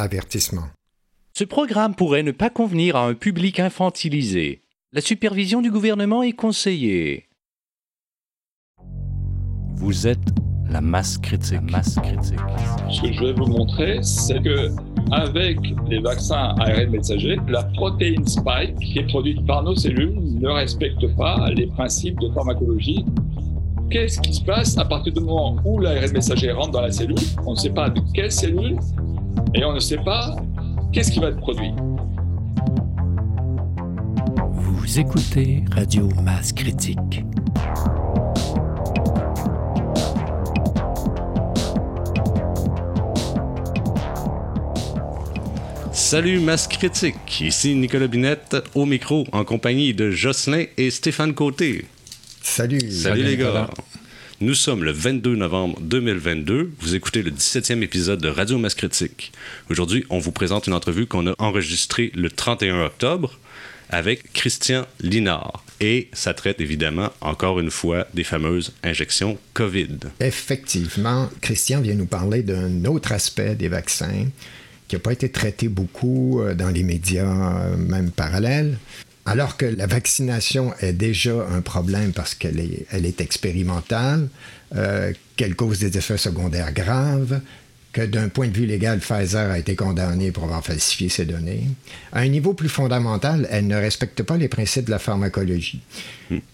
Avertissement. Ce programme pourrait ne pas convenir à un public infantilisé. La supervision du gouvernement est conseillée. Vous êtes la masse critique. masse critique. Ce que je vais vous montrer, c'est que avec les vaccins ARN messagers, la protéine spike qui est produite par nos cellules ne respecte pas les principes de pharmacologie. Qu'est-ce qui se passe à partir du moment où l'ARN messager rentre dans la cellule? On ne sait pas de quelle cellule et on ne sait pas qu'est-ce qui va être produit. Vous écoutez Radio Masse Critique. Salut Masse Critique, ici Nicolas Binette au micro en compagnie de Jocelyn et Stéphane Côté. Salut. Salut, les gars. Nous sommes le 22 novembre 2022. Vous écoutez le 17e épisode de Radio Masse Critique. Aujourd'hui, on vous présente une entrevue qu'on a enregistrée le 31 octobre avec Christian Linard. Et ça traite évidemment, encore une fois, des fameuses injections COVID. Effectivement, Christian vient nous parler d'un autre aspect des vaccins qui n'a pas été traité beaucoup euh, dans les médias, euh, même parallèles. Alors que la vaccination est déjà un problème parce qu'elle est, elle est expérimentale, euh, qu'elle cause des effets secondaires graves, que d'un point de vue légal, Pfizer a été condamné pour avoir falsifié ses données. À un niveau plus fondamental, elle ne respecte pas les principes de la pharmacologie.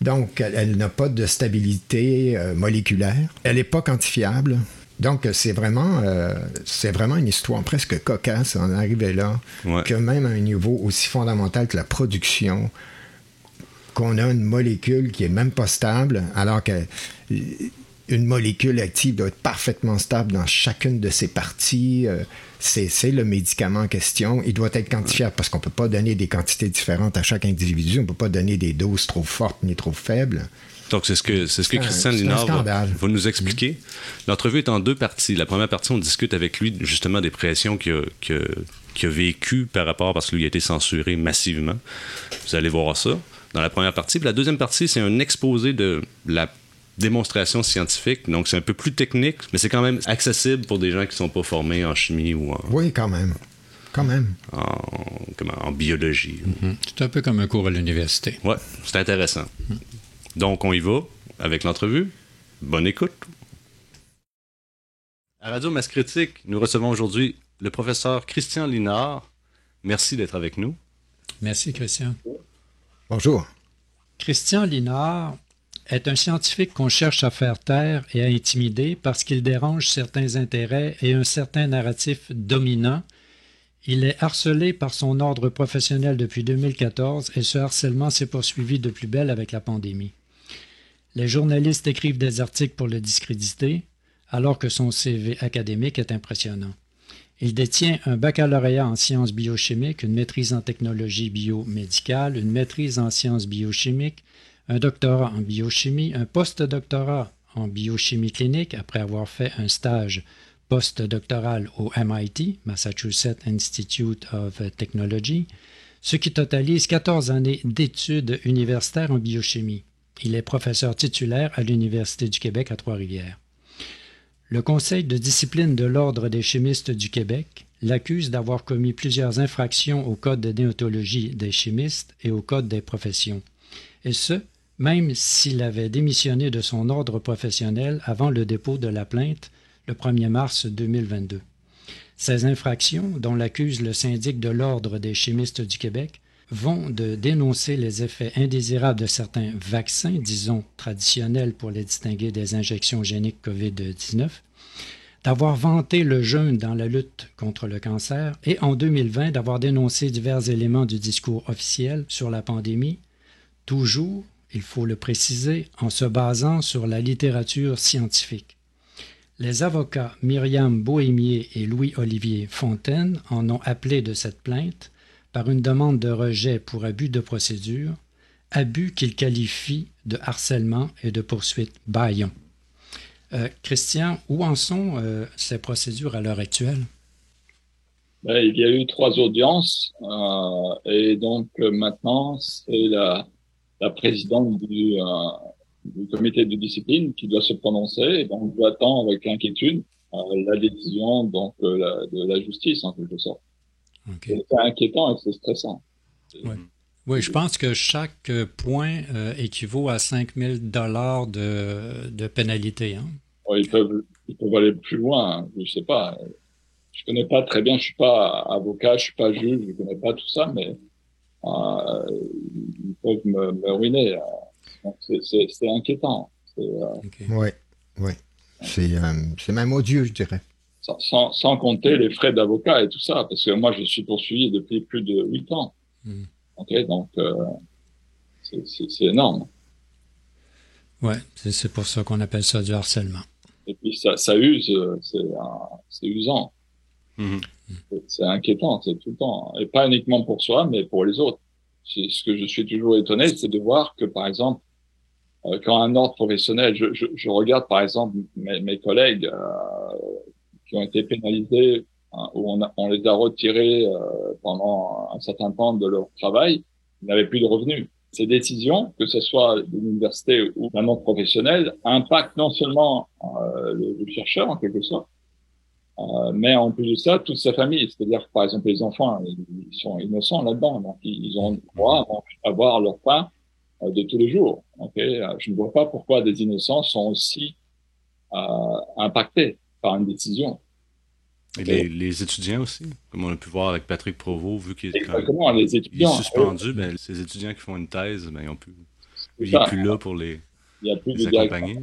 Donc, elle, elle n'a pas de stabilité euh, moléculaire. Elle n'est pas quantifiable. Donc, c'est vraiment, euh, c'est vraiment une histoire presque cocasse en arriver là, Ouais. que même à un niveau aussi fondamental que la production, qu'on a une molécule qui est même pas stable, alors que une molécule active doit être parfaitement stable dans chacune de ses parties. euh, c'est, c'est le médicament en question. Il doit être quantifiable parce qu'on ne peut pas donner des quantités différentes à chaque individu. On ne peut pas donner des doses trop fortes ni trop faibles. Donc, c'est ce que, c'est ce que Christian Linard va, nous expliquer. L'entrevue est en deux parties. La première partie, on discute avec lui justement des pressions qu'il a, qu'il a- qu'il a vécues par rapport, parce que lui a été censuré massivement. Vous allez voir ça dans la première partie. Puis la deuxième partie, c'est un exposé de la démonstration scientifique. Donc, c'est un peu plus technique, mais c'est quand même accessible pour des gens qui ne sont pas formés en chimie ou en, Oui, quand même. Quand même. en, comment, en biologie. C'est un peu comme un cours à l'université. Ouais, c'est intéressant. Donc, on y va avec l'entrevue. Bonne écoute. À Radio Masse Critique, nous recevons aujourd'hui le professeur Christian Linard. Merci d'être avec nous. Merci, Christian. Bonjour. Christian Linard est un scientifique qu'on cherche à faire taire et à intimider parce qu'il dérange certains intérêts et un certain narratif dominant. Il est harcelé par son ordre professionnel depuis 2014 et ce harcèlement s'est poursuivi de plus belle avec la pandémie. Les journalistes écrivent des articles pour le discréditer, alors que son CV académique est impressionnant. Il détient un baccalauréat en sciences biochimiques, une maîtrise en technologie biomédicale, une maîtrise en sciences biochimiques, un doctorat en biochimie, un post-doctorat en biochimie clinique après avoir fait un stage postdoctoral au MIT, Massachusetts Institute of Technology, ce qui totalise 14 années d'études universitaires en biochimie. Il est professeur titulaire à l'Université du Québec à Trois-Rivières. Le Conseil de discipline de l'Ordre des chimistes du Québec l'accuse d'avoir commis plusieurs infractions au Code de déontologie des chimistes et au Code des professions. Et ce, même s'il avait démissionné de son ordre professionnel avant le dépôt de la plainte le 1er mars 2022. Ces infractions, dont l'accuse le syndic de l'Ordre des chimistes du Québec, vont de dénoncer les effets indésirables de certains vaccins, disons traditionnels pour les distinguer des injections géniques COVID-19, d'avoir vanté le jeûne dans la lutte contre le cancer et en 2020 d'avoir dénoncé divers éléments du discours officiel sur la pandémie, toujours, il faut le préciser, en se basant sur la littérature scientifique. Les avocats Myriam Bohémier et Louis-Olivier Fontaine en ont appelé de cette plainte par une demande de rejet pour abus de procédure, abus qu'ils qualifient de harcèlement et de poursuite bâillon. Euh, Christian, où en sont euh, ces procédures à l'heure actuelle? Ben, il y a eu trois audiences euh, et donc maintenant c'est la, la présidente du, comité de discipline qui doit se prononcer et donc j'attends avec inquiétude la décision donc de la justice en quelque sorte. C'est inquiétant et c'est stressant. Oui, je pense que chaque point équivaut à 5 000 dollars de, de pénalité. Hein? ils, peuvent, ils peuvent aller plus loin, hein. je ne sais pas. Je connais pas très bien, je suis pas avocat, je suis pas juge, je connais pas tout ça, mais euh, ils peuvent me, me ruiner. C'est inquiétant. Oui, euh, oui. Euh, c'est même odieux, je dirais. Sans, sans compter les frais d'avocat et tout ça, parce que moi, je suis poursuivi depuis plus de huit ans. Hmm. Ok, donc c'est énorme. Ouais, c'est pour ça qu'on appelle ça du harcèlement. Et puis ça, ça use, c'est usant. Mhm. C'est inquiétant, c'est tout le temps. Et pas uniquement pour soi, mais pour les autres. Ce que je suis toujours étonné, c'est de voir que, par exemple, euh, quand un ordre professionnel, je, je, je regarde par exemple mes, mes collègues euh, qui ont été pénalisés, hein, où on, les a retirés euh, pendant un certain temps de leur travail, n'avaient plus de revenus. Ces décisions, que ce soit de l'université ou d'un ordre professionnel, impactent non seulement euh, le, le chercheur en quelque sorte, euh, mais en plus de ça, toute sa famille, c'est-à-dire par exemple les enfants, ils sont innocents là-dedans, donc ils ont droit à avoir leur pain de tous les jours. Je ne vois pas pourquoi des innocents sont aussi impactés par une décision. Et les, les, étudiants aussi, comme on a pu voir avec Patrick Provost, vu qu'il est, les étudiants, est suspendu, ben, ces étudiants qui font une thèse, ben, ils ont plus, il n'est plus là pour les, il y a plus les accompagner.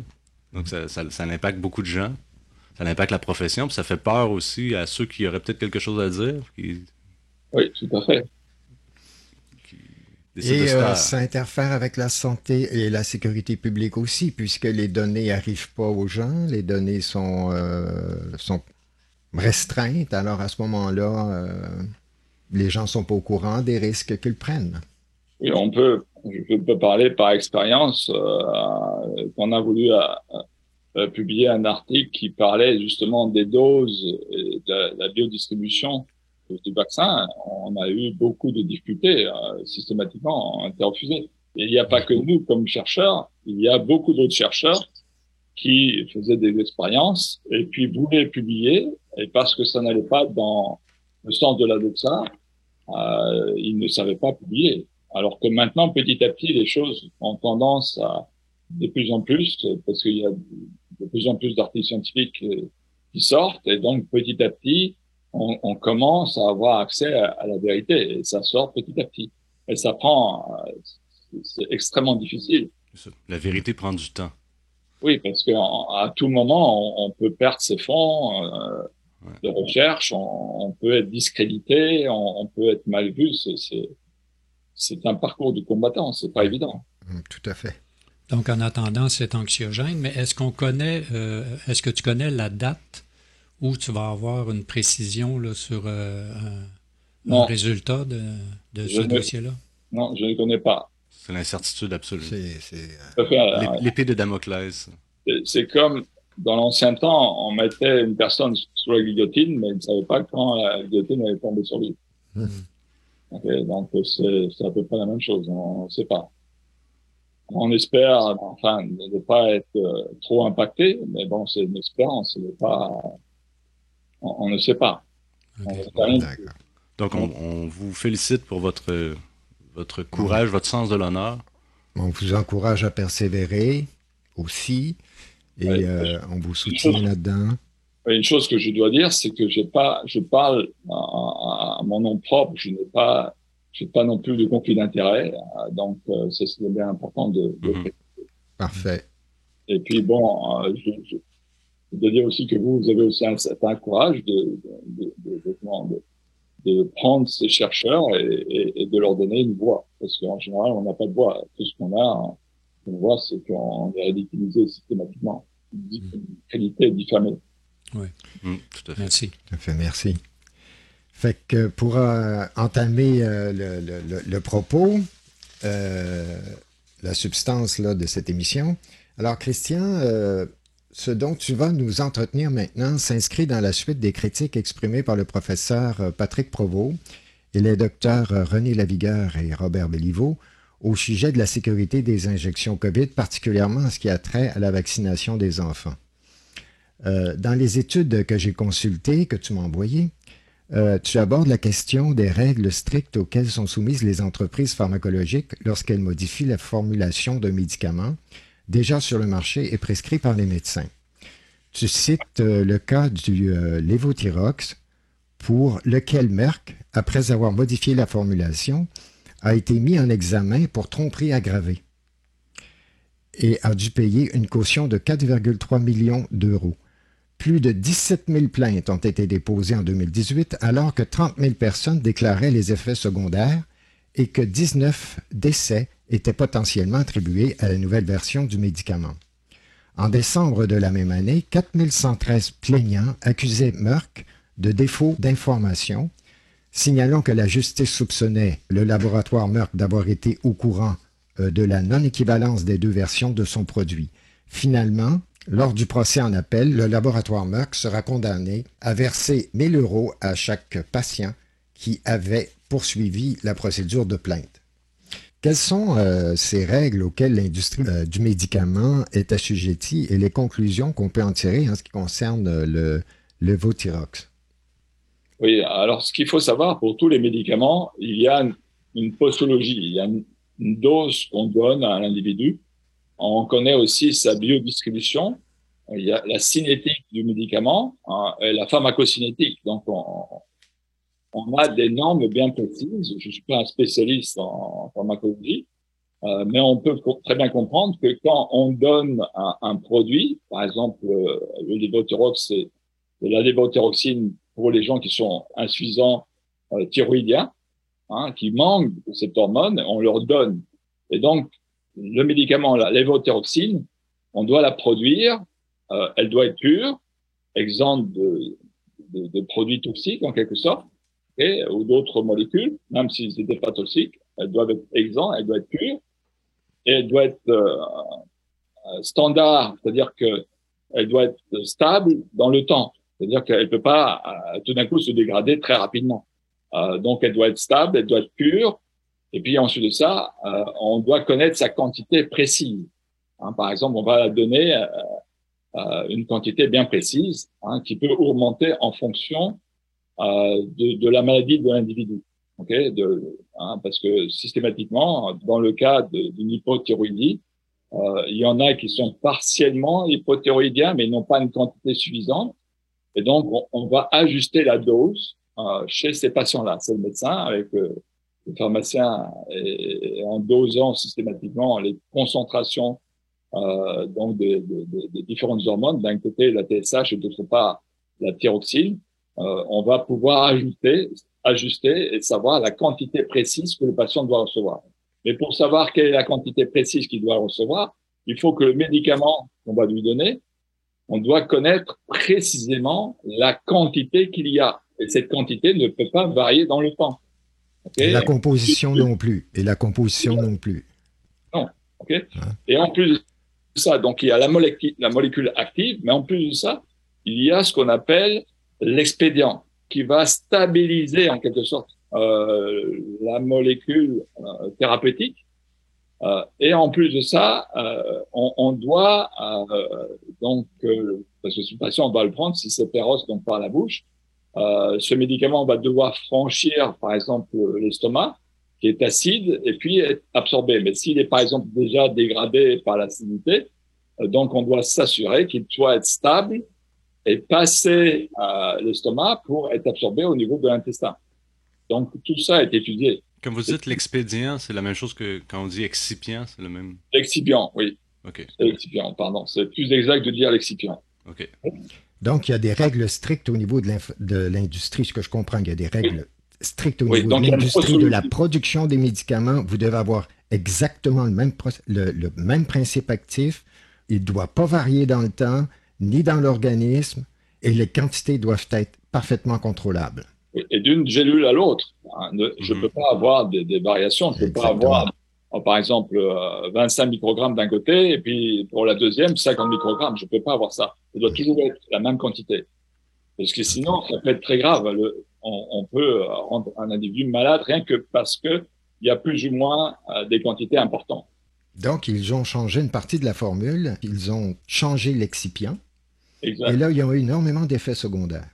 Donc ça, ça, ça impacte beaucoup de gens ça impacte la profession, puis ça fait peur aussi à ceux qui auraient peut-être quelque chose à dire. Oui, tout à fait. Et euh, ça interfère avec la santé et la sécurité publique aussi, puisque les données n'arrivent pas aux gens, les données sont, euh, sont restreintes. Alors à ce moment-là, euh, les gens ne sont pas au courant des risques qu'ils prennent. Oui, on peut, je peux parler par expérience. qu'on a voulu euh, publié un article qui parlait justement des doses et de la biodistribution du vaccin. On a eu beaucoup de difficultés euh, systématiquement, refusé. Et il n'y a pas que nous comme chercheurs, il y a beaucoup d'autres chercheurs qui faisaient des expériences et puis voulaient publier, et parce que ça n'allait pas dans le sens de la euh, ils ne savaient pas publier. Alors que maintenant, petit à petit, les choses ont tendance à de plus en plus, parce qu'il y a de plus en plus d'articles scientifiques euh, qui sortent, et donc petit à petit, on, on commence à avoir accès à, la vérité, et ça sort petit à petit. Et ça prend, euh, c'est extrêmement difficile. La vérité prend du temps. Oui, parce qu'à tout moment, on, on, peut perdre ses fonds euh, de recherche, on, on, peut être discrédité, on, peut être mal vu. C'est un parcours du combattant, c'est pas évident. Mmh, tout à fait. Donc, en attendant, c'est anxiogène, mais est-ce qu'on connaît, euh, est-ce que tu connais la date où tu vas avoir une précision là, sur euh, un, résultat de, de ce dossier-là? Non, je ne connais pas. C'est l'incertitude absolue. C'est euh, l'épée de Damoclès. C'est comme dans l'ancien temps, on mettait une personne sur la guillotine, mais on ne savait pas quand la guillotine allait tomber sur lui. Hmm. donc c'est à peu près la même chose, on ne sait pas on espère, enfin, ne pas être euh, trop impacté, mais bon, c'est une espérance, pas, on, ne sait pas. Donc, on, vous félicite pour votre, votre courage, votre sens de l'honneur. On vous encourage à persévérer aussi, et euh, on vous soutient là-dedans. Une chose que je dois dire, c'est que j'ai pas, je parle à, à, mon nom propre, je n'ai pas j'ai pas non plus de conflit d'intérêt, euh, donc euh, c'est bien important de. Mhm. Parfait. Et puis bon, euh, je, je, dois dire aussi que vous, vous avez aussi un certain courage de, de, de, de, de prendre ces chercheurs et, et, et, de leur donner une voix, parce qu'en général, on n'a pas de voix. Tout ce qu'on a, une voix, c'est qu'on est ridiculisé systématiquement, une qualité diffamée. Oui, mmh, tout à fait. Merci. Tout à fait, merci. Fait que pour euh, entamer euh, le, propos, euh, la substance là, de cette émission, alors Christian, ce dont tu vas nous entretenir maintenant s'inscrit dans la suite des critiques exprimées par le professeur Patrick Provost et les docteurs René Lavigueur et Robert Béliveau au sujet de la sécurité des injections COVID, particulièrement en ce qui a trait à la vaccination des enfants. Euh, dans les études que j'ai consultées, que tu m'as envoyées, euh, tu abordes la question des règles strictes auxquelles sont soumises les entreprises pharmacologiques lorsqu'elles modifient la formulation d'un médicament déjà sur le marché et prescrit par les médecins. Tu cites euh, le cas du lévothyrox pour lequel Merck, après avoir modifié la formulation, a été mis en examen pour tromperie aggravée et a dû payer une caution de 4,3 millions d'euros. Plus de 17 000 plaintes ont été déposées en 2018 alors que 30 000 personnes déclaraient les effets secondaires et que 19 décès étaient potentiellement attribués à la nouvelle version du médicament. En décembre de la même année, 4 113 plaignants accusaient Merck de défaut d'information, signalant que la justice soupçonnait le laboratoire Merck d'avoir été au courant euh, de la non-équivalence des deux versions de son produit. Finalement, lors du procès en appel, le laboratoire Merck sera condamné à verser 1000 euros à chaque patient qui avait poursuivi la procédure de plainte. Quelles sont euh, ces règles auxquelles l'industrie euh, du médicament est assujettie et les conclusions qu'on peut en tirer en ce qui concerne le, le Votirox? Oui, alors ce qu'il faut savoir pour tous les médicaments, il y a une, postologie, il y a une, dose qu'on donne à l'individu. On connaît aussi sa biodistribution. Il y a la cinétique du médicament hein, et la pharmacocinétique. Donc, on, on, a des normes bien précises. Je suis pas un spécialiste en, pharmacologie, euh, mais on peut très bien comprendre que quand on donne un, produit, par exemple euh, le c'est la lévothyroxine pour les gens qui sont insuffisants euh, thyroïdiens, hein, qui manquent de cette hormone, on leur donne. Et donc, le médicament, la on doit la produire, euh, elle doit être pure, exempte de, de, de, produits toxiques en quelque sorte, ou d'autres molécules, même s'ils n'étaient pas toxiques, elles doivent être exemptes, elles doivent être pures, et elle doit être euh, euh standard, c'est-à-dire que elle doit être stable dans le temps. C'est-à-dire qu'elle ne peut pas euh, tout d'un coup se dégrader très rapidement. Euh, donc elle doit être stable, elle doit être pure. Et puis ensuite de ça, on doit connaître sa quantité précise. Hein, par exemple, on va donner une quantité bien précise hein, qui peut augmenter en fonction de, de, la maladie de l'individu. Okay hein, parce que systématiquement, dans le cas d'une hypothyroïdie, il y en a qui sont partiellement hypothyroïdiens, mais n'ont pas une quantité suffisante. Et donc, on, va ajuster la dose euh, chez ces patients-là. C'est le médecin avec euh, le pharmacien en dosant systématiquement les concentrations euh, donc des, différentes hormones, d'un côté la TSH et d'autre part la thyroxine, euh, on va pouvoir ajuster, ajuster et savoir la quantité précise que le patient doit recevoir. Mais pour savoir quelle est la quantité précise qu'il doit recevoir, il faut que le médicament qu'on va lui donner on doit connaître précisément la quantité qu'il y a. Et cette quantité ne peut pas varier dans le temps. Et la composition non plus. Et la composition non plus. Non. hein? Et en plus de ça, donc il y a la molécule, la molécule active, mais en plus de ça, il y a ce qu'on appelle l'expédient qui va stabiliser en quelque sorte euh, la molécule euh, thérapeutique euh, et en plus de ça, on, on, doit donc parce que ce patient on va le prendre si c'est féroce donc par la bouche, ce médicament va devoir franchir par exemple l'estomac qui est acide et puis être absorbé. Mais s'il est par exemple déjà dégradé par l'acidité, donc on doit s'assurer qu'il soit être stable et passer à l'estomac pour être absorbé au niveau de l'intestin. Donc tout ça est étudié. Comme vous dites, l'expédient, c'est la même chose que quand on dit excipient, c'est le même? L'excipient, oui. OK. L'excipient, pardon. C'est plus exact de dire l'excipient. OK. Donc, il y a des règles strictes au niveau de l'industrie, ce que je comprends, il y a des règles strictes au niveau de l'industrie de la production des médicaments. Vous devez avoir exactement le même, le, le même principe actif. Il ne doit pas varier dans le temps, ni dans l'organisme, et les quantités doivent être parfaitement contrôlables et d'une gélule à l'autre. Hein, je ne mhm. peux pas avoir des, des variations. Je ne peux pas avoir, euh, par exemple, 25 euh, microgrammes d'un côté et puis pour la deuxième, 50 microgrammes. Je ne peux pas avoir ça. Ça doit toujours être la même quantité. Parce que sinon, ça peut être très grave. Le, on, on, peut rendre un individu malade rien que parce que il y a plus ou moins euh, des quantités importantes. Donc, ils ont changé une partie de la formule. Ils ont changé l'excipient Exact. Et là, ils ont eu énormément d'effets secondaires.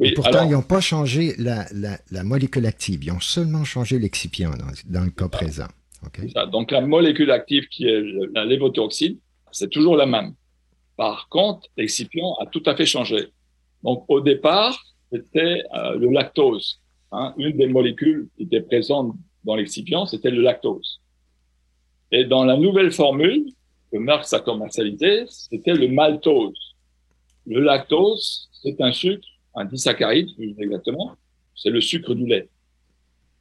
et pourtant, ils n'ont pas changé la, la, molécule active. Ils ont seulement changé l'excipient dans, le cas présent. Donc, la molécule active qui est la lévothyroxine, c'est toujours la même. Par contre, l'excipient a tout à fait changé. Donc, au départ, c'était euh, le lactose. Hein. Une des molécules qui était présente dans l'excipient, c'était le lactose. Et dans la nouvelle formule que Merck a commercialisée, c'était le maltose. Le lactose, c'est un sucre, un disaccharide, plus exactement, c'est le sucre du lait.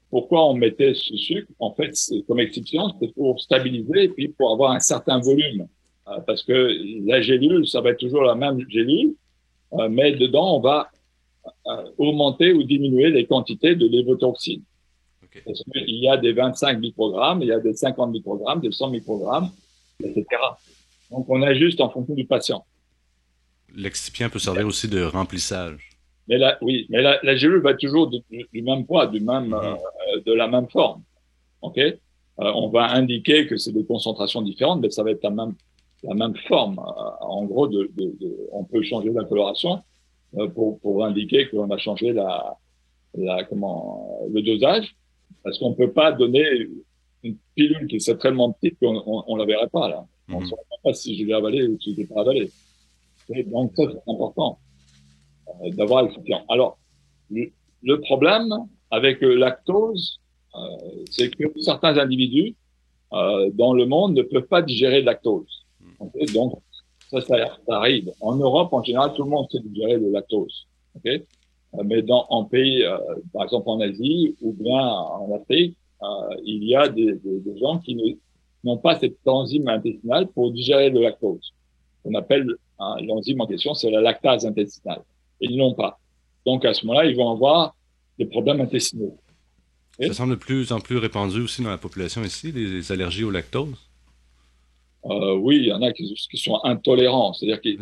Pourquoi on mettait ce sucre? En fait, comme excipient, c'est pour stabiliser et puis pour avoir un certain volume. Euh, parce que la gélule, ça va être toujours la même gélule, euh, mais dedans, on va euh, augmenter ou diminuer les quantités de lévotoxine. Okay. Parce qu'il y a des 25 microgrammes, il y a des 50 microgrammes, des 100 microgrammes, etc. Donc, on ajuste en fonction du patient. L'excipient peut servir aussi de remplissage. Mais la, oui, mais la, la gélule va toujours du, même poids, du même, mhm. de la même forme. Ok, on va indiquer que c'est des concentrations différentes, mais ça va être la même la même forme. Euh, en gros, de, on peut changer la coloration euh, pour, pour indiquer qu'on a changé la, la, comment, le dosage, parce qu'on peut pas donner une pilule qui est tellement petite qu'on on, on, la verrait pas là. On ne mhm. saurait pas si je l'ai avalé ou si je l'ai pas avalé. Et donc ça c'est important euh, d'avoir l'excipient. Alors le, le, problème avec le lactose, euh, c'est que certains individus euh, dans le monde ne peuvent pas digérer le lactose. Donc, ça, ça, arrive. En Europe, en général, tout le monde sait digérer le lactose. Okay euh, mais dans en pays, euh, par exemple en Asie ou bien en Afrique, euh, il y a des, des, des gens qui n'ont pas cette enzyme intestinale pour digérer le lactose. On appelle hein, l'enzyme en question, c'est la lactase intestinale. Ils n'ont pas. Donc à ce moment-là, ils vont avoir des problèmes intestinaux. Ça semble de plus en plus répandu aussi dans la population ici, les allergies au lactose. Euh, oui, il y en a qui, sont intolérants, c'est-à-dire qu'ils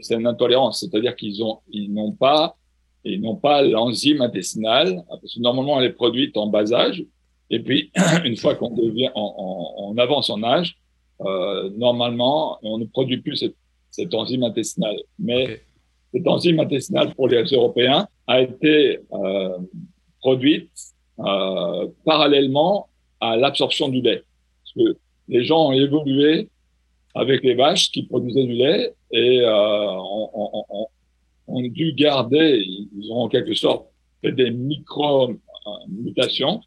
c'est une intolérance, c'est-à-dire qu'ils ont, ils n'ont pas, ils n'ont pas l'enzyme intestinale, parce que normalement elle est produite en bas âge, et puis une fois qu'on devient, on, avance en âge, euh, normalement on ne produit plus cette, cette enzyme intestinale. Mais cette enzyme intestinale pour les Européens a été euh, produite euh, parallèlement à l'absorption du lait. Parce que les gens ont évolué avec les vaches qui produisaient du lait et euh, ont, dû garder, ils ont en quelque sorte fait des micro-mutations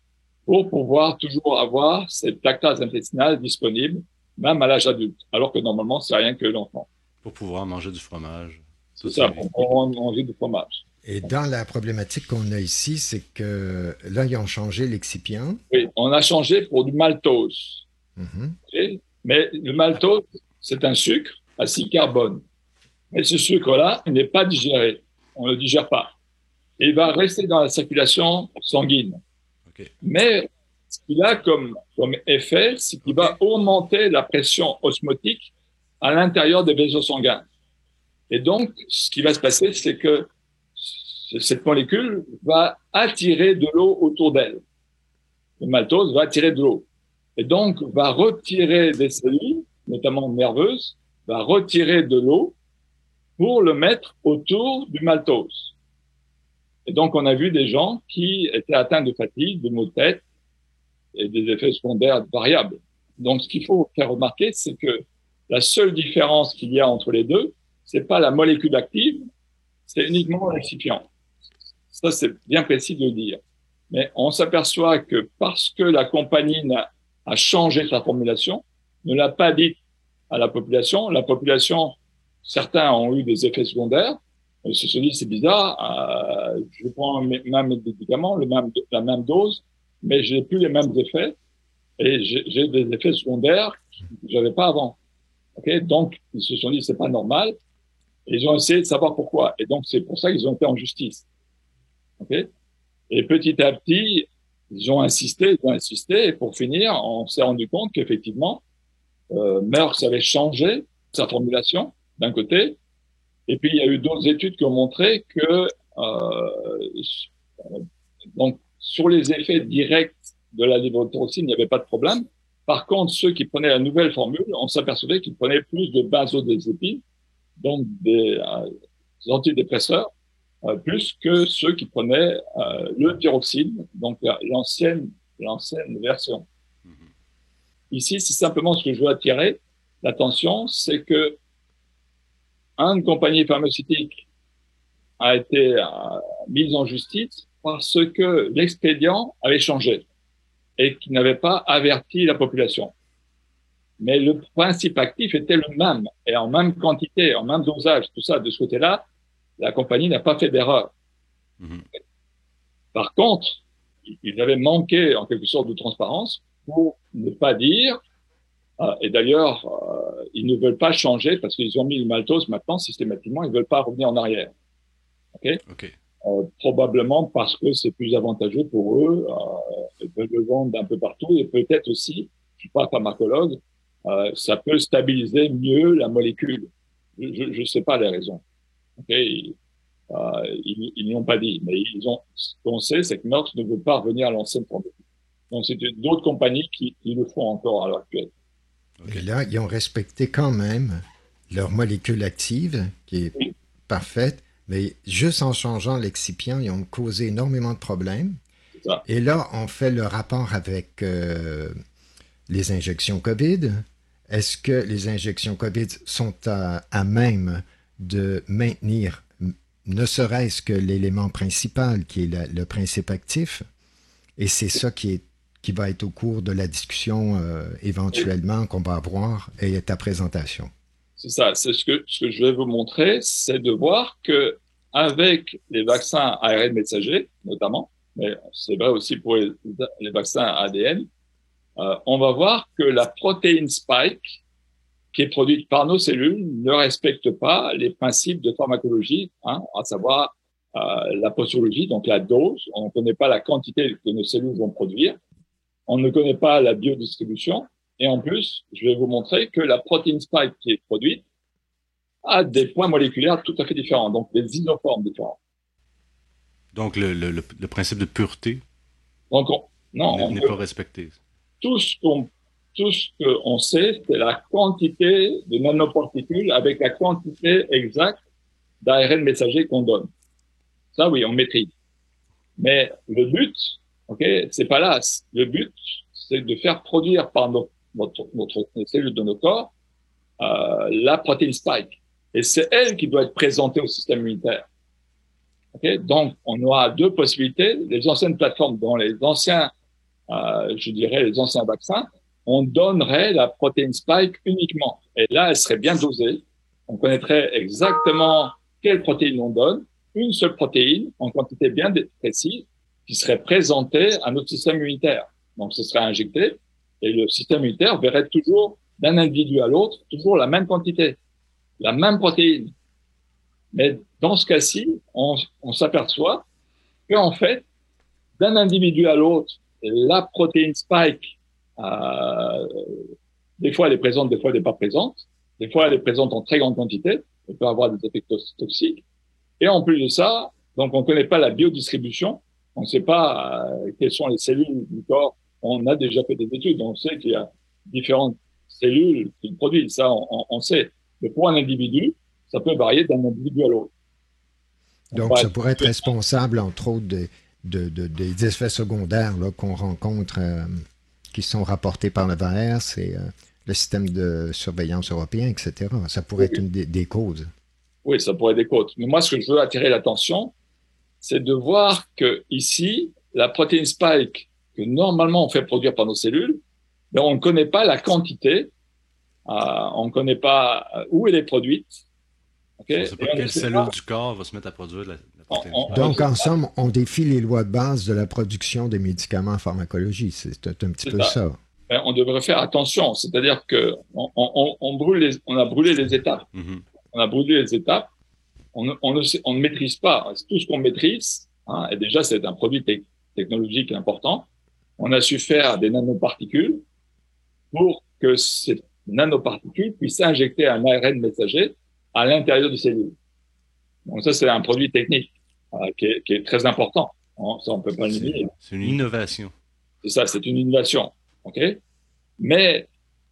pour pouvoir toujours avoir cette lactase intestinale disponible, même à l'âge adulte, alors que normalement, c'est rien que l'enfant. Pour pouvoir manger du fromage. C'est ça, pour pouvoir manger du fromage. Et dans la problématique qu'on a ici, c'est que là, ils ont changé l'excipient. Oui, on a changé pour du maltose. Mhm. Mais le maltose, c'est un sucre à 6 carbone. Mais ce sucre-là n'est pas digéré. On ne le digère pas. Et il va rester dans la circulation sanguine. Mais ce qu'il a comme, comme effet, c'est qu'il va augmenter la pression osmotique à l'intérieur des vaisseaux sanguins. Et donc, ce qui va se passer, c'est que cette molécule va attirer de l'eau autour d'elle. Le maltose va attirer de l'eau et donc va retirer des cellules, notamment nerveuses, va retirer de l'eau pour le mettre autour du maltose. Et donc on a vu des gens qui étaient atteints de fatigue, de maux de tête et des effets secondaires variables. Donc ce qu'il faut faire remarquer, c'est que la seule différence qu'il y a entre les deux, c'est pas la molécule active, c'est uniquement l'excipient. Ça, c'est bien précis de le dire. Mais on s'aperçoit que parce que la compagnie a changé sa formulation, ne l'a pas dit à la population. La population, certains ont eu des effets secondaires. Ils se sont dit, c'est bizarre, euh, je prends le même médicament, la même dose, mais j'ai plus les mêmes effets et j'ai des effets secondaires que j'avais pas avant. Okay donc, ils se sont dit, c'est pas normal. Et ils ont essayé de savoir pourquoi. Et donc, c'est pour ça qu'ils ont été en justice. Okay et petit à petit, ils ont insisté, ils ont insisté, et pour finir, on s'est rendu compte qu'effectivement, euh, avait changé sa formulation d'un côté, et puis il y a eu d'autres études qui ont montré que euh, donc sur les effets directs de la lévothyroxine, il n'y avait pas de problème. Par contre, ceux qui prenaient la nouvelle formule, on s'apercevait qu'ils prenaient plus de benzodiazépines, donc des, antidépresseurs, plus que ceux qui prenaient le pyroxine, donc l'ancienne l'ancienne version. Mm-hmm. Ici, c'est simplement ce que je veux attirer l'attention, c'est que une compagnie pharmaceutique a été mise en justice parce que l'expédient avait changé et qui n'avait pas averti la population. Mais le principe actif était le même et en même quantité, en même dosage, tout ça. De ce côté-là, la compagnie n'a pas fait d'erreur. Mhm. Par contre, il avait manqué en quelque sorte de transparence pour ne pas dire, euh, et d'ailleurs, euh, ils ne veulent pas changer parce qu'ils ont mis le maltose maintenant systématiquement, ils ne veulent pas revenir en arrière. Ok, okay. Euh, probablement parce que c'est plus avantageux pour eux. Euh, ils peuvent le vendre un peu partout et peut-être aussi, je suis pas pharmacologue, euh, ça peut stabiliser mieux la molécule. Je ne sais pas les raisons. Okay euh, ils n'y ont pas dit, mais ils ont. Ce qu'on sait, c'est que Merck ne veut pas revenir à l'ancienne pandémie. Donc c'est d'autres compagnies qui, qui, le font encore à l'heure actuelle. Et là, ils ont respecté quand même leur molécule active, qui est parfaite, mais juste en changeant l'excipient, ils ont causé énormément de problèmes. Et là, on fait le rapport avec euh, les injections COVID. Est-ce que les injections COVID sont à, à même de maintenir ne serait-ce que l'élément principal qui est le principe actif? Et c'est ça qui, est, qui va être au cours de la discussion euh, éventuellement qu'on va avoir et ta présentation. C'est ça. C'est ce que, ce que je vais vous montrer, c'est de voir que avec les vaccins ARN messagers, notamment, mais c'est vrai aussi pour les, vaccins ADN, euh, on va voir que la protéine spike qui est produite par nos cellules ne respecte pas les principes de pharmacologie, hein, à savoir euh, la posologie, donc la dose. On ne connaît pas la quantité que nos cellules vont produire. On ne connaît pas la biodistribution. Et en plus, je vais vous montrer que la protéine spike qui est produite a des points moléculaires tout à fait différents, donc des isoformes différents. Donc le, le, le principe de pureté donc non, n'est pas respecté. Tout ce qu'on tout ce qu'on sait, c'est la quantité de nanoparticules avec la quantité exacte d'ARN messager qu'on donne. Ça, oui, on maîtrise. Mais le but, ok, c'est pas là. Le but, c'est de faire produire par notre, notre, notre cellule de nos corps euh, la protéine spike. Et c'est elle qui doit être présentée au système immunitaire. Okay Donc, on aura deux possibilités. Les anciennes plateformes, dont les anciens, euh, je dirais, les anciens vaccins, on donnerait la protéine spike uniquement. Et là, elle serait bien dosée. On connaîtrait exactement quelle protéine on donne, une seule protéine en quantité bien précise qui serait présentée à notre système immunitaire. Donc, ce serait injecté et le système immunitaire verrait toujours d'un individu à l'autre toujours la même quantité, la même protéine. Mais dans ce cas-ci, on, on s'aperçoit qu'en fait, d'un individu à l'autre, la protéine spike euh, des fois, elle est présente, des fois, elle n'est pas présente. Des fois, elle est présente en très grande quantité. Elle peut avoir des effets toxiques. Et en plus de ça, donc on ne connaît pas la biodistribution. On ne sait pas euh, quelles sont les cellules du corps. On a déjà fait des études. On sait qu'il y a différentes cellules qui produisent. Ça, on, on, sait. Mais pour un individu, ça peut varier d'un individu à l'autre. Donc, ça pourrait être responsable, entre autres, de, de, de des effets secondaires qu'on rencontre euh, qui sont rapportés par le VAR, c'est euh, le système de surveillance européen, etc. Ça pourrait être une des, causes. Oui, ça pourrait être des causes. Mais moi, ce que je veux attirer l'attention, c'est de voir que ici, la protéine spike que normalement on fait produire par nos cellules, mais on ne connaît pas la quantité, euh, on ne connaît pas euh, où elle est produite. Okay? On ne sait pas quelle cellule du corps va se mettre à produire la, donc, en somme, on défie les lois de base de la production des médicaments en pharmacologie. C'est un petit peu ça. Ben, on devrait faire attention. C'est-à-dire que on, brûle on a brûlé les étapes. On a brûlé les étapes. On, ne, maîtrise pas. Tout ce qu'on maîtrise, hein, et déjà, c'est un produit technologique important. On a su faire des nanoparticules pour que ces nanoparticules puissent injecter un ARN messager à l'intérieur des cellules. Donc ça, c'est un produit technique. Euh, qui, est, très important. Hein, ça, on peut pas le nier. C'est une innovation. C'est ça, c'est une innovation. OK? Mais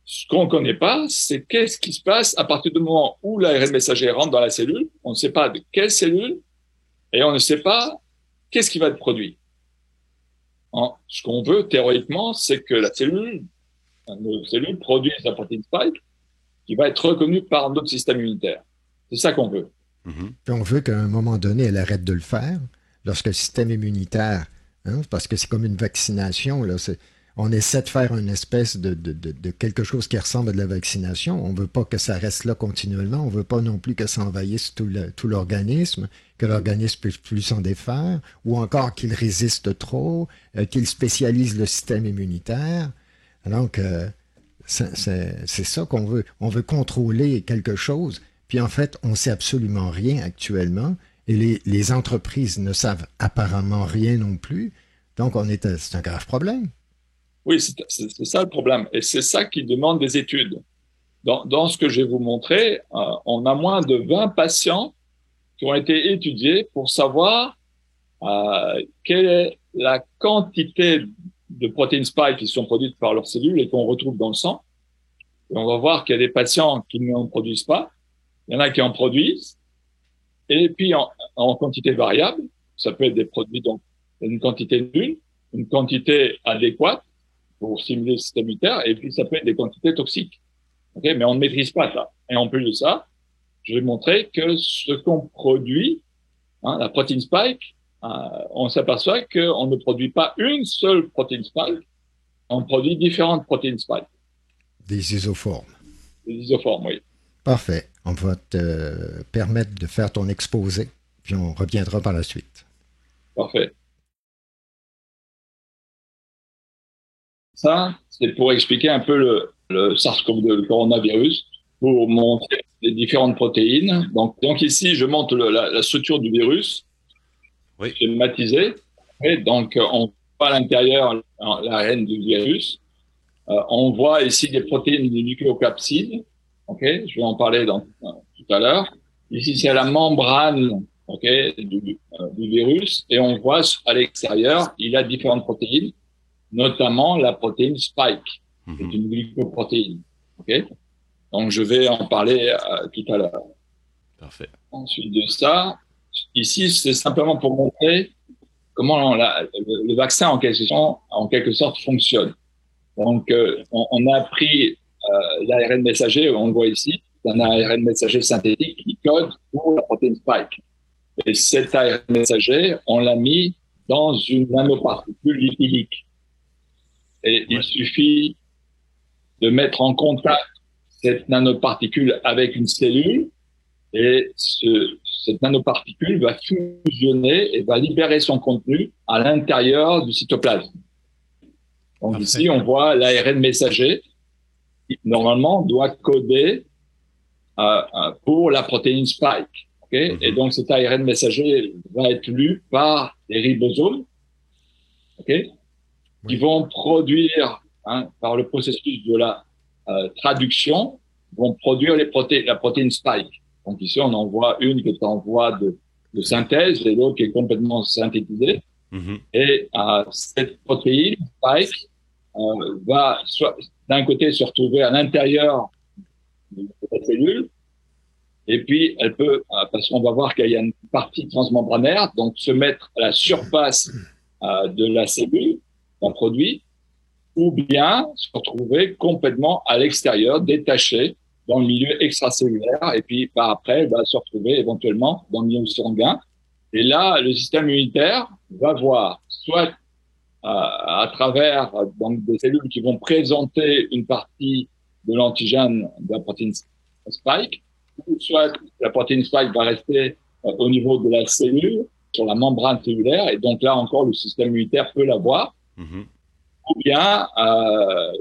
Ce qu'on ne connaît pas, c'est qu'est-ce qui se passe à partir du moment où l'ARN messager rentre dans la cellule. On ne sait pas de quelle cellule et on ne sait pas qu'est-ce qui va être produit. Ce qu'on veut théoriquement, c'est que la cellule, nos cellules produisent la protéine spike qui va être reconnue par notre système immunitaire. C'est ça qu'on veut. Mm-hmm. on veut qu'à un moment donné, elle arrête de le faire lorsque le système immunitaire, hein, parce que c'est comme une vaccination, là, on essaie de faire une espèce de, quelque chose qui ressemble à de la vaccination. On ne veut pas que ça reste là continuellement. On ne veut pas non plus que ça envahisse tout l'organisme, que l'organisme puisse plus s'en défaire, ou encore qu'il résiste trop, euh, qu'il spécialise le système immunitaire. Donc, euh, c'est ça qu'on veut. On veut contrôler quelque chose. Puis en fait, on ne sait absolument rien actuellement. Et les, entreprises ne savent apparemment rien non plus. Donc, on est, c'est un grave problème. Oui, c'est ça le problème. Et c'est ça qui demande des études. Dans, dans, ce que je vais vous montrer, euh, on a moins de 20 patients qui ont été étudiés pour savoir euh, quelle est la quantité de protéines spike qui sont produites par leurs cellules et qu'on retrouve dans le sang. Et on va voir qu'il y a des patients qui n'en produisent pas, il y en a qui en produisent, et puis en, en quantité variable, ça peut être des produits donc une quantité nulle, une quantité adéquate, pour stimuler le système immunitaire, et puis ça peut être des quantités toxiques. Okay Mais on ne maîtrise pas ça. Et en plus de ça, je vais montrer que ce qu'on produit, hein, la protéine spike, euh, on s'aperçoit qu'on ne produit pas une seule protéine spike, on produit différentes protéines spike. Des isoformes. Des isoformes, oui. Parfait. On va te permettre de faire ton exposé, puis on reviendra par la suite. Parfait. Ça, c'est pour expliquer un peu le, le SARS-CoV-2, le coronavirus, pour montrer les différentes protéines. Donc, donc ici, je montre la, structure du virus, oui. schématisée. Et donc, on voit à l'intérieur l'ARN du virus. Euh, on voit ici des protéines du nucléocapside. Ok, je vais en parler dans, tout à l'heure. Ici, c'est la membrane ok, du, euh, du virus, et on voit à l'extérieur, il a différentes protéines notamment la protéine spike, qui est mhm. une glycoprotéine. Okay Donc, je vais en parler euh, tout à l'heure. Parfait. Ensuite de ça, ici, c'est simplement pour montrer comment le, vaccin, en quelque, sorte, en quelque sorte, fonctionne. Donc, euh, on, a pris euh, l'ARN messager, on le voit ici, c'est un ARN messager synthétique qui code pour la protéine spike. Et cet ARN messager, on l'a mis dans une nanoparticule lipidique. Et il suffit de mettre en contact cette nanoparticule avec une cellule et ce, cette nanoparticule va fusionner et va libérer son contenu à l'intérieur du cytoplasme. Donc ici, on voit l'ARN messager qui normalement doit coder euh, euh pour la protéine spike. Okay? Et mhm. donc cet ARN messager va être lu par les ribosomes. Okay? Qui vont produire, hein, par le processus de la euh, traduction, vont produire les proté la protéine spike. Donc ici, on en voit une qui est en voie de, de synthèse et l'autre qui est complètement synthétisée. Mm-hmm. Et euh, cette protéine spike euh, va d'un côté se retrouver à l'intérieur de la cellule, et puis elle peut, euh, parce qu'on va voir qu'il y a une partie transmembranaire, donc se mettre à la surface euh, de la cellule produit, ou bien se retrouver complètement à l'extérieur, détaché dans le milieu extracellulaire, et puis par après, va se retrouver éventuellement dans le milieu sanguin. Et là, le système immunitaire va voir soit euh, à travers donc, des cellules qui vont présenter une partie de l'antigène de la protéine spike, soit la protéine spike va rester euh, au niveau de la cellule, sur la membrane cellulaire, et donc là encore, le système immunitaire peut la voir. Ou bien, euh,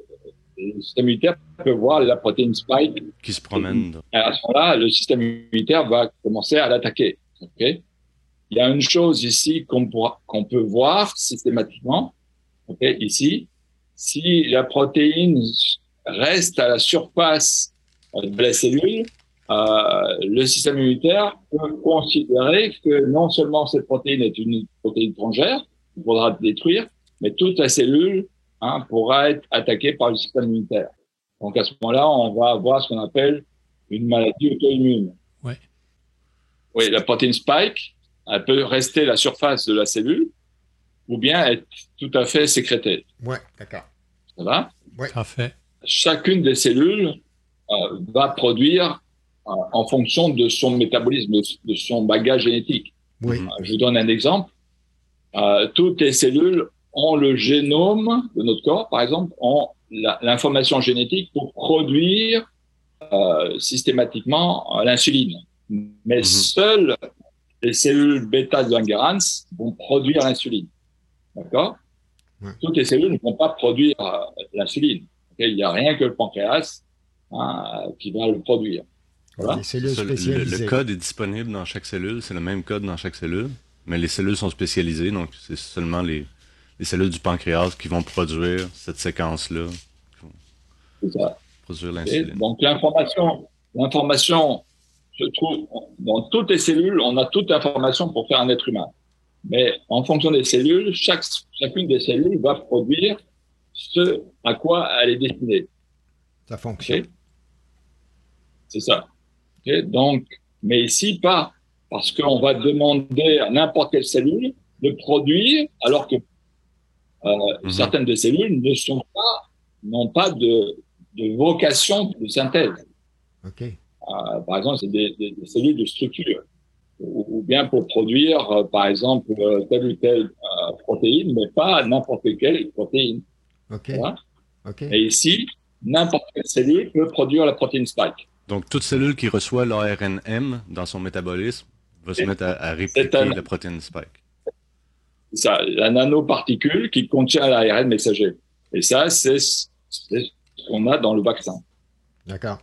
le système immunitaire peut voir la protéine spike qui se promène. à ce moment-là, le système immunitaire va commencer à l'attaquer. Il y a une chose ici qu'on peut voir systématiquement. Ici, si la protéine reste à la surface de la cellule, euh, le système immunitaire peut considérer que non seulement cette protéine est une protéine étrangère, il faudra détruire, mais toute la cellule hein, pourra être attaquée par le système immunitaire. Donc à ce moment-là, on va avoir ce qu'on appelle une maladie auto-immune. Ouais. Oui, la protéine spike, elle peut rester à la surface de la cellule ou bien être tout à fait sécrétée. Ouais, d'accord. Ça va? Parfait. Chacune des cellules euh, va produire euh, en fonction de son métabolisme, de, de son bagage génétique. Oui. Euh, Je vous donne un exemple. Euh, toutes les cellules ont le génome de notre corps, par exemple, ont l'information génétique pour produire euh, systématiquement euh, l'insuline. Mais Mhm. seules les cellules bêta de Langerhans vont produire l'insuline. D'accord? Ouais. Toutes les cellules ne vont pas produire euh, l'insuline. Il n'y a rien que le pancréas hein, qui va le produire. Voilà. Les cellules Ça, le, le- spécialisées. le code est disponible dans chaque cellule, c'est le même code dans chaque cellule, mais les cellules sont spécialisées, donc c'est seulement les, les cellules du pancréas qui vont produire cette séquence-là, produire l'insuline. donc l'information, l'information se trouve dans toutes les cellules. On a toute l'information pour faire un être humain. Mais en fonction des cellules, chaque, chacune des cellules va produire ce à quoi elle est destinée. Ça fonctionne. C'est ça. Donc, mais ici pas parce qu'on va demander à n'importe quelle cellule de produire, alors que euh, Mhm. certaines des cellules ne sont pas, n'ont pas de, de vocation de synthèse. OK. Euh, par exemple, c'est des, des- des cellules de structure, ou, ou bien pour produire, euh, par exemple, euh, telle ou telle euh, protéine, mais pas n'importe quelle protéine. OK. Voilà. OK. Et ici, n'importe quelle cellule peut produire la protéine spike. Donc toute cellule qui reçoit l'ARNM dans son métabolisme va se Et- mettre à, répliquer un- la protéine spike. Ça, la nanoparticule qui contient l'ARN messager. Et ça, c'est ce qu'on a dans le vaccin. D'accord.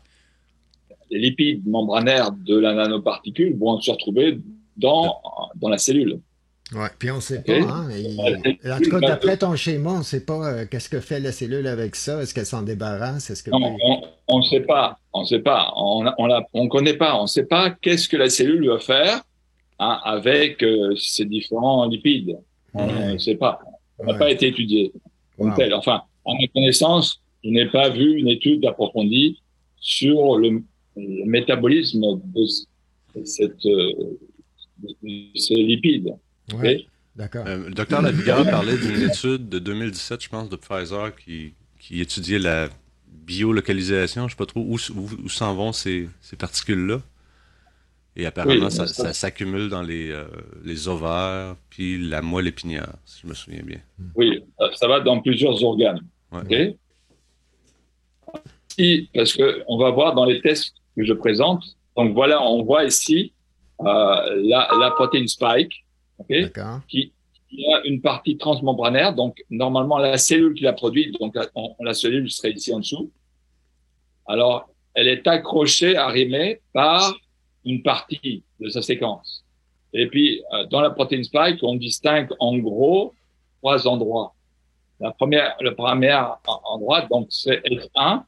Les lipides membranaires de la nanoparticule vont se retrouver dans, dans la cellule. Ouais. Puis on ne sait pas. Hein. En tout cas, d'après ton schéma, on ne sait pas euh, qu'est-ce que fait la cellule avec ça. Est-ce qu'elle s'en débarrasse? Est-ce que. Non, on ne sait pas, on sait pas, on on la- on connaît pas, on sait pas qu'est-ce que la cellule va faire hein, avec euh, ces différents lipides. On Ouais. ne sait pas, ça n'a Ouais. pas été étudié comme Wow. tel. Enfin, à ma connaissance, je n'ai pas vu une étude approfondie sur le, le métabolisme de, cette, euh, de ces lipides. Ouais. D'accord. Euh, le docteur Lavigueur parlait d'une étude de 2017, je pense, de Pfizer qui, qui étudiait la biolocalisation, je sais pas trop où, où, où s'en vont ces, ces particules-là. Et apparemment, Oui, ça, ça- ça s'accumule dans les, euh, les ovaires puis la moelle épinière, si je me souviens bien. Oui, ça- va dans plusieurs organes. Ouais. Ok? Et parce que on va voir dans les tests que je présente. Donc voilà, on voit ici euh, la, la protéine spike, ok, D'accord. qui, qui a une partie transmembranaire. Donc normalement la cellule qui la produit, donc la, on- la cellule serait ici en dessous. Alors elle est accrochée, arrimée par une partie de sa séquence. Et puis euh, dans la protéine spike, on distingue en gros trois endroits. La première, le premier en- endroit, donc c'est S1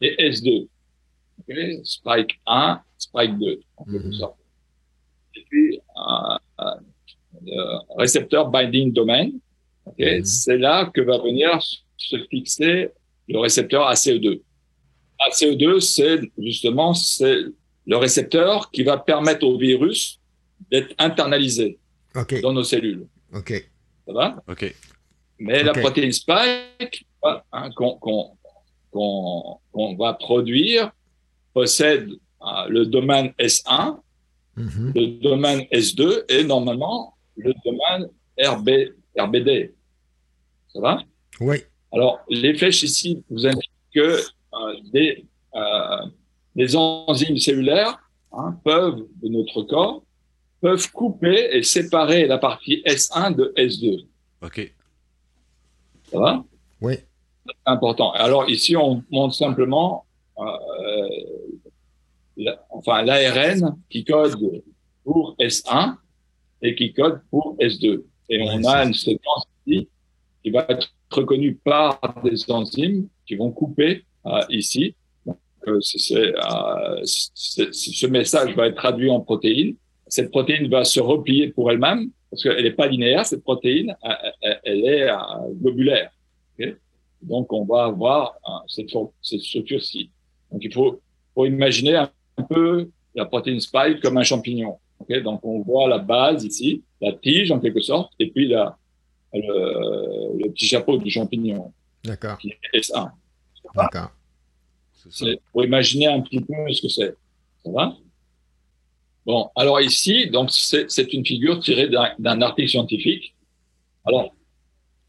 et S2. Ok, Spike 1, Spike 2, en quelque Mhm. sorte. Et puis, euh, euh, le récepteur binding domain, Mhm. c'est là que va venir se fixer le récepteur ACE2. ACE2, c'est justement c'est le récepteur qui va permettre au virus d'être internalisé dans nos cellules. OK. Ça va? OK. mais la protéine spike hein, qu'on va produire possède euh, le domaine S1, Mhm. le domaine S2 et normalement le domaine RB, RBD. Ça va? Oui. Alors, les flèches ici vous indiquent que euh, des, euh, des enzymes cellulaires hein, peuvent, de notre corps, peuvent couper et séparer la partie S1 de S2. OK. Ça va? Oui. important. Alors ici, on montre simplement euh, la- enfin l'ARN qui code pour S1 et qui code pour S2. Et Ouais, on a une séquence ici qui va être reconnue par des enzymes qui vont couper euh, ici. Euh, euh, ce message va être traduit en protéine. Cette protéine va se replier pour elle-même parce qu'elle n'est pas linéaire, cette protéine, elle, elle- elle est euh, globulaire. Donc, on va avoir cette, cette structure-ci. Donc, il faut, faut imaginer un, peu la protéine spike comme un champignon. Okay Donc, on voit la base ici, la tige en quelque sorte, et puis la, le, le petit chapeau du champignon. D'accord. Qui est S1. D'accord. Pour imaginer un petit peu ce que c'est. Ça va? Bon, alors ici, donc c'est une figure tirée d'un article scientifique. Alors,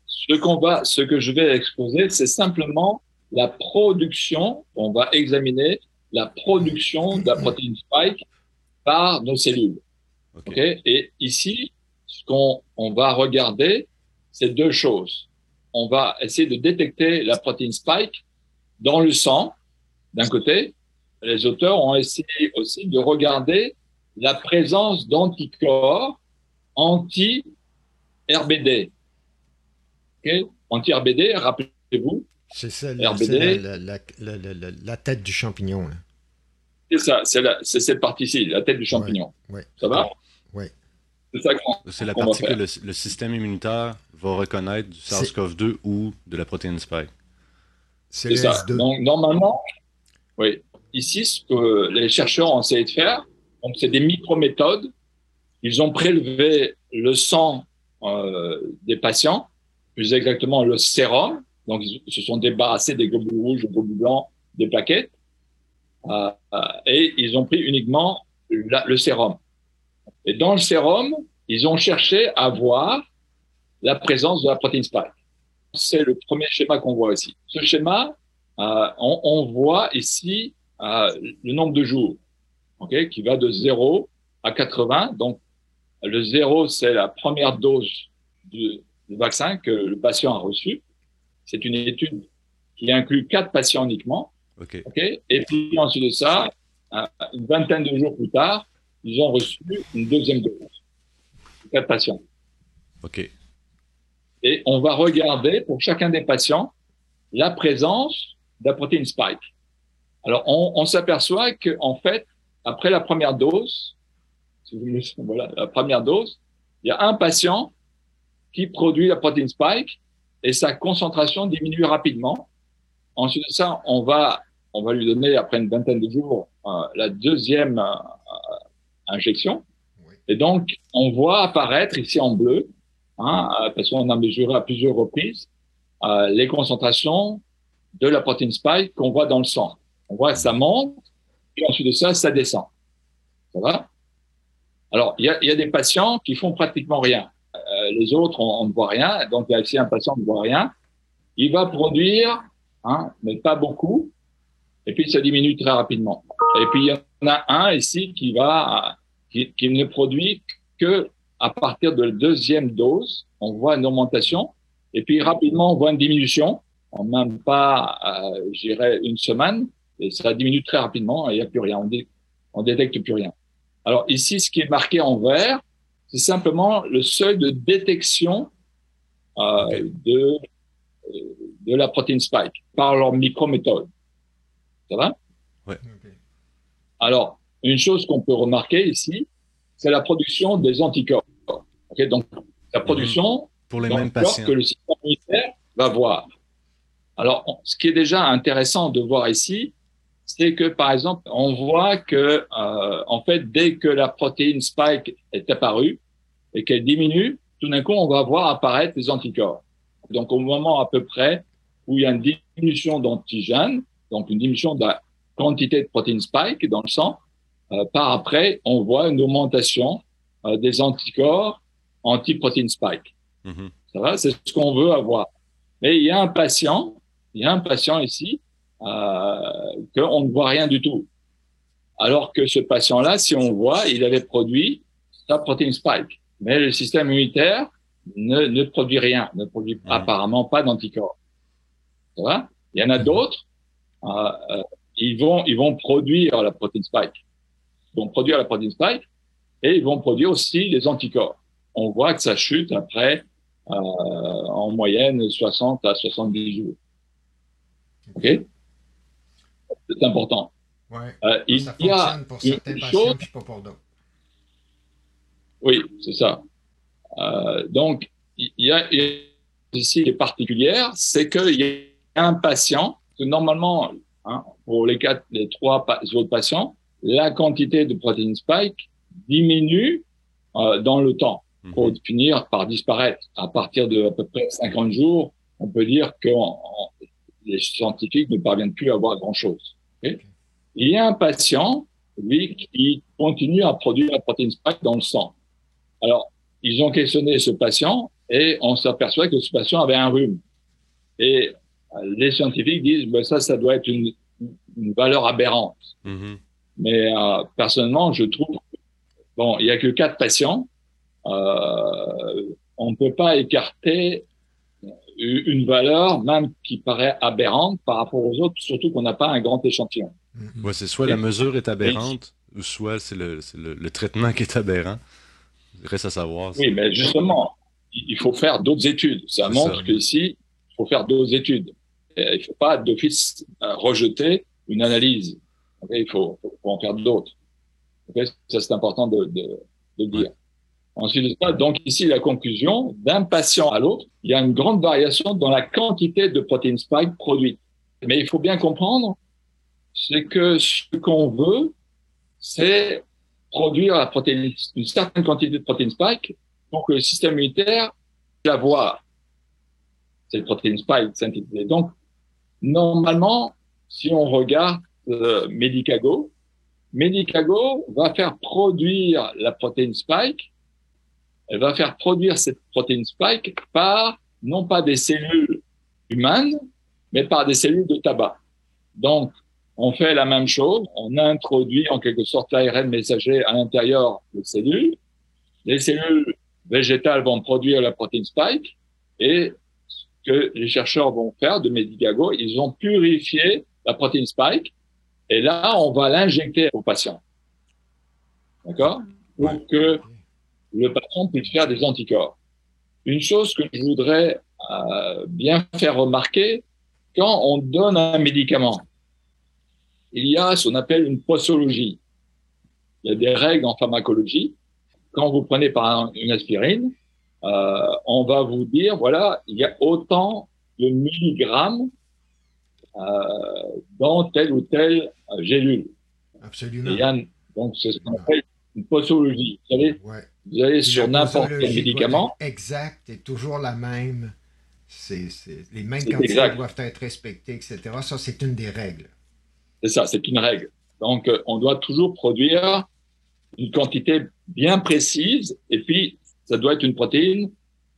ce qu'on va, ce que je vais exposer, c'est simplement la production. On va examiner la production de la protéine spike par nos cellules. Ok? Et ici, ce qu'on on va regarder, c'est deux choses. On va essayer de détecter la protéine spike dans le sang, d'un côté. Les auteurs ont essayé aussi de regarder la présence d'anticorps anti-RBD. Anti-RBD, rappelez-vous. C'est ça, RBD, la, la, tête du champignon. C'est ça, c'est cette partie-ci, la tête du champignon. Ça va? Oui. C'est la partie que le, système immunitaire va reconnaître du SARS-CoV-2 ou de la protéine spike. C'est ça. Donc, normalement, oui. Ici, ce que les chercheurs ont essayé de faire, donc c'est des micro-méthodes. Ils ont prélevé le sang euh, des patients, plus exactement le sérum. Donc, ils se sont débarrassés des globules rouges, des globules blancs, des plaquettes. Euh, et ils ont pris uniquement le sérum. Et dans le sérum, ils ont cherché à voir la présence de la protéine spike. C'est le premier schéma qu'on voit ici. Ce schéma, euh, on, on, voit ici euh, le nombre de jours okay, qui va de 0 à 80. Donc, le 0, c'est la première dose du, du, vaccin que le patient a reçu. C'est une étude qui inclut quatre patients uniquement. Okay. Okay Et puis, ensuite de ça, une vingtaine de jours plus tard, ils ont reçu une deuxième dose. Quatre patients. OK. Et on va regarder pour chacun des patients la présence la protéine spike. Alors, on, on s'aperçoit que, en fait, après la première dose, si vous voilà, la première dose, il y a un patient qui produit la protéine spike et sa concentration diminue rapidement. Ensuite de ça, on va, on va lui donner après une vingtaine de jours euh, la deuxième euh, injection. Et donc, on voit apparaître ici en bleu, hein, euh, parce qu'on a mesuré à plusieurs reprises euh, les concentrations de la protéine spike qu'on voit dans le sang. On voit que ça monte, et ensuite de ça, ça descend. Ça va? Alors, il y a, y a, des patients qui font pratiquement rien. Euh, les autres, on, ne voit rien. Donc, il y a ici un patient qui ne voit rien. Il va produire, hein, mais pas beaucoup. Et puis, ça diminue très rapidement. Et puis, il y en a un ici qui va, qui, qui ne produit que à partir de la deuxième dose. On voit une augmentation. Et puis, rapidement, on voit une diminution. En même pas, euh, j'irais, une semaine. Et ça diminue très rapidement et il n'y a plus rien. On, dé, on détecte plus rien. Alors ici, ce qui est marqué en vert, c'est simplement le seuil de détection euh, okay. de, de la protéine spike par leur microméthode. Ça va? Ouais. Alors, une chose qu'on peut remarquer ici, c'est la production des anticorps. Okay Donc, la production pour les mêmes patients que le système immunitaire va voir. Alors, ce qui est déjà intéressant de voir ici, c'est que par exemple, on voit que euh, en fait, dès que la protéine spike est apparue et qu'elle diminue, tout d'un coup, on va voir apparaître les anticorps. Donc, au moment à peu près où il y a une diminution d'antigènes, donc une diminution de la quantité de protéine spike dans le sang, euh, par après, on voit une augmentation euh, des anticorps anti-protéine spike. Mm -hmm. Ça va, c'est ce qu'on veut avoir. Mais il y a un patient, il y a un patient ici euh, qu'on ne voit rien du tout. Alors que ce patient-là, si on voit, il avait produit sa protéine spike. Mais le système immunitaire ne, ne produit rien, ne produit apparemment pas d'anticorps. Ça va? Il y en a d'autres, euh, euh, ils vont ils vont produire la protéine spike. Ils vont produire la protéine spike et ils vont produire aussi les anticorps. On voit que ça chute après euh, en moyenne 60 à 70 jours. OK c'est important. Ouais. Euh, il ça y a pour certains une patients chose- puis pas pour d'autres. Oui, c'est ça. Euh, donc, il y a, a ici les particulières, c'est qu'il y un patient, que normalement, hein, pour les quatre, les trois autres patients, la quantité de protéines spike diminue euh, dans le temps pour mhm. finir par disparaître. À partir de à peu près 50 jours, on peut dire que les scientifiques ne parviennent plus à voir grand-chose. Il y a un patient, lui, qui continue à produire la protéine spike dans le sang. Alors, ils ont questionné ce patient et on s'aperçoit que ce patient avait un rhume. Et euh, les scientifiques disent, ben ça, ça doit être une, une valeur aberrante. Mhm. Mais euh, personnellement, je trouve, bon, il y a que quatre patients. Euh, on ne peut pas écarter une valeur, même qui paraît aberrante par rapport aux autres, surtout qu'on n'a pas un grand échantillon. Ouais, c'est soit la mesure est aberrante, ou soit c'est le, le, le, traitement qui est aberrant. Reste à savoir. Oui, mais justement, il faut faire d'autres études. Ça montre qu'ici, il faut faire d'autres études. il ne faut pas d'office euh, rejeter une analyse. il faut, faut, en faire d'autres. ça, c'est important de, de, de dire. Ensuite donc ici, la conclusion, d'un patient à l'autre, il y a une grande variation dans la quantité de protéines spike produites. Mais il faut bien comprendre, c'est que ce qu'on veut, c'est produire la protéine, une certaine quantité de protéines spike pour que le système immunitaire la voie. Cette protéine spike synthétisée. Donc, normalement, si on regarde euh, Medicago, Medicago va faire produire la protéine spike elle va faire produire cette protéine spike par non pas des cellules humaines, mais par des cellules de tabac. Donc, on fait la même chose, on introduit en quelque sorte l'ARN messager à l'intérieur des cellules. Les cellules végétales vont produire la protéine spike et ce que les chercheurs vont faire de Medicago, ils ont purifié la protéine spike et là, on va l'injecter au patient. D'accord? Pour que le patient puisse faire des anticorps. Une chose que je voudrais euh, bien faire remarquer, quand on donne un médicament, il y a ce qu'on appelle une posologie. Il y a des règles en pharmacologie. Quand vous prenez par une aspirine, euh, on va vous dire, voilà, il y a autant de milligrammes euh, dans telle ou telle gélule. Absolument. donc, c'est ce qu'on appelle une posologie. Vous savez, vous allez sur n'importe quel médicament. Exact, et toujours la même. C'est, les mêmes quantités doivent être respectées, etc. Ça, c'est une des règles. C'est ça, c'est une règle. Donc, euh, on doit toujours produire une quantité bien précise, et puis, ça doit être une protéine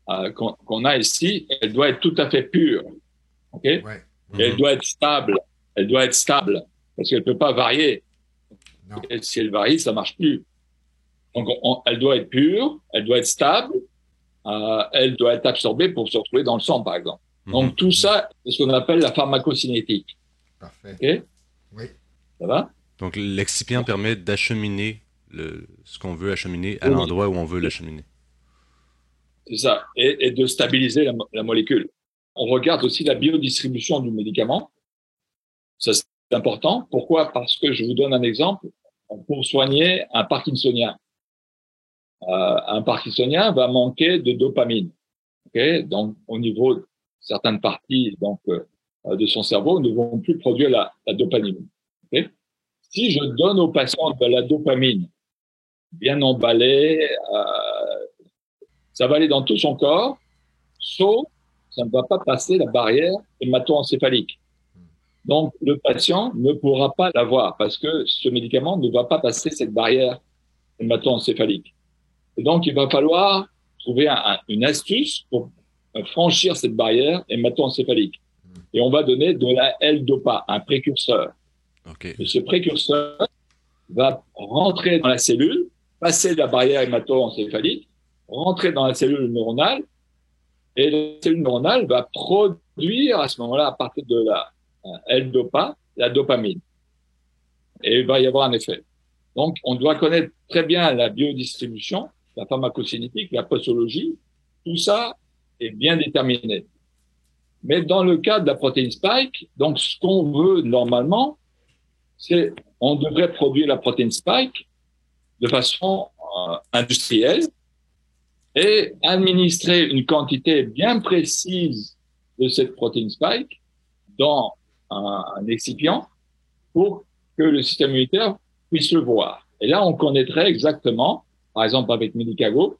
euh, qu'on, a ici. Elle doit être tout à fait pure. OK? Elle mhm. doit être stable. Elle doit être stable, parce qu'elle ne peut pas varier. Et si elle varie, ça marche plus. Donc, elle doit être pure, elle doit être stable, euh, elle doit être absorbée pour se retrouver dans le sang, par exemple. Mhm. Donc, tout ça, c'est ce qu'on appelle la pharmacocinétique. Parfait. oui. Ça va? Donc, l'excipient permet d'acheminer le, ce qu'on veut acheminer à l'endroit où on veut l'acheminer. C'est ça. Et, de stabiliser la, la, molécule. On regarde aussi la biodistribution du médicament. Ça, c'est important. Pourquoi? Parce que je vous donne un exemple. Pour soigner un Parkinsonien, un parkinsonien va manquer de dopamine. Donc, au niveau de certaines parties euh, de son cerveau ne vont plus produire la, dopamine. Si je donne au patient de la dopamine bien emballée, euh, ça va aller dans tout son corps, sauf ça ne va pas passer la barrière hémato-encéphalique. Donc, le patient ne pourra pas l'avoir parce que ce médicament ne va pas passer cette barrière hémato-encéphalique. Et donc, il va falloir trouver un, une astuce pour franchir cette barrière hémato-encéphalique. Et on va donner de la L-DOPA, un précurseur. Okay. Et ce précurseur va rentrer dans la cellule, passer la barrière hémato-encéphalique, rentrer dans la cellule neuronale, et la cellule neuronale va produire à ce moment-là, à partir de la L-DOPA, la dopamine. Et il va y avoir un effet. Donc, on doit connaître très bien la biodistribution la pharmacocinétique, la posologie, tout ça est bien déterminé. Mais dans le cas de la protéine spike, donc ce qu'on veut normalement, c'est on devrait produire la protéine spike de façon euh, industrielle et administrer une quantité bien précise de cette protéine spike dans un, un excipient pour que le système immunitaire puisse le voir. Et là, on connaîtrait exactement, par exemple avec Medicago,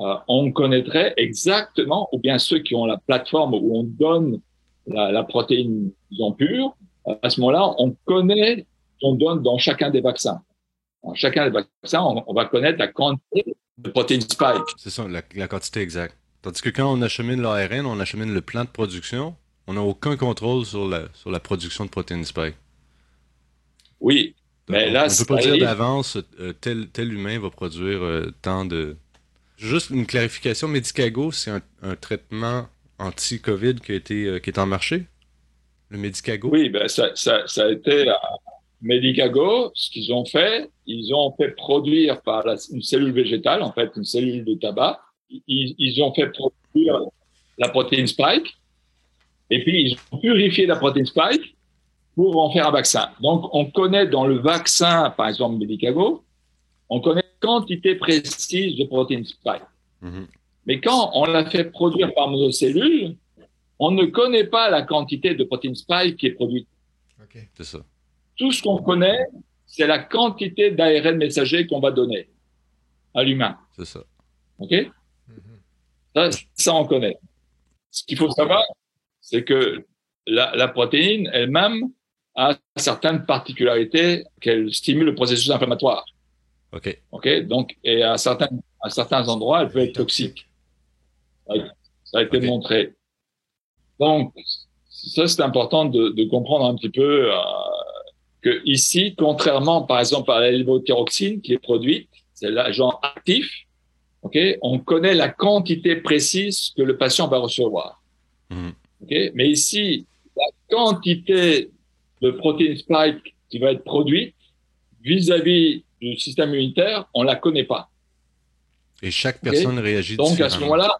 euh, on connaîtrait exactement, ou bien ceux qui ont la plateforme où on donne la, la protéine disons, pure, euh, à ce moment-là, on connaît, on donne dans chacun des vaccins. Dans chacun des vaccins, on, on va connaître la quantité de protéines spike. C'est ça, la, la quantité exacte. Tandis que quand on achemine l'ARN, on achemine le plan de production, on n'a aucun contrôle sur la, sur la production de protéines spike. Oui, mais on, là, on peut pas dire d'avance euh, tel, tel humain va produire euh, tant de. Juste une clarification, Medicago, c'est un, un traitement anti-Covid qui, a été, euh, qui est en marché? Le Medicago? Oui, ben ça, ça, ça a été à Medicago. Ce qu'ils ont fait, ils ont fait produire par la- une cellule végétale, en fait, une cellule de tabac. Ils, ils ont fait produire la protéine spike. Et puis, ils ont purifié la protéine spike pour en faire un vaccin. Donc, on connaît dans le vaccin, par exemple, Medicago, on connaît la quantité précise de protéine spike. Mhm. Mais quand on l'a fait produire par nos cellules, on ne connaît pas la quantité de protéine spike qui est produite. C'est ça. Tout ce qu'on connaît, c'est la quantité d'ARN messager qu'on va donner à l'humain. C'est ça. OK? Ça, ça, on connaît. Ce qu'il faut savoir, c'est que la, la protéine elle-même a certaines particularités qu'elle stimule le processus inflammatoire. OK. OK Donc, et à certains, à certains endroits, elle peut être toxique. Ça a- été montré. Donc, ça, c'est important de, de comprendre un petit peu euh, que ici, contrairement, par exemple, à la lévothyroxine qui est produite, c'est l'agent actif, OK On connaît la quantité précise que le patient va recevoir. Mhm. OK Mais ici, la quantité de protéines spike qui va être produite vis-à-vis du système immunitaire, on la connaît pas. Et chaque personne réagit Donc, à ce moment-là,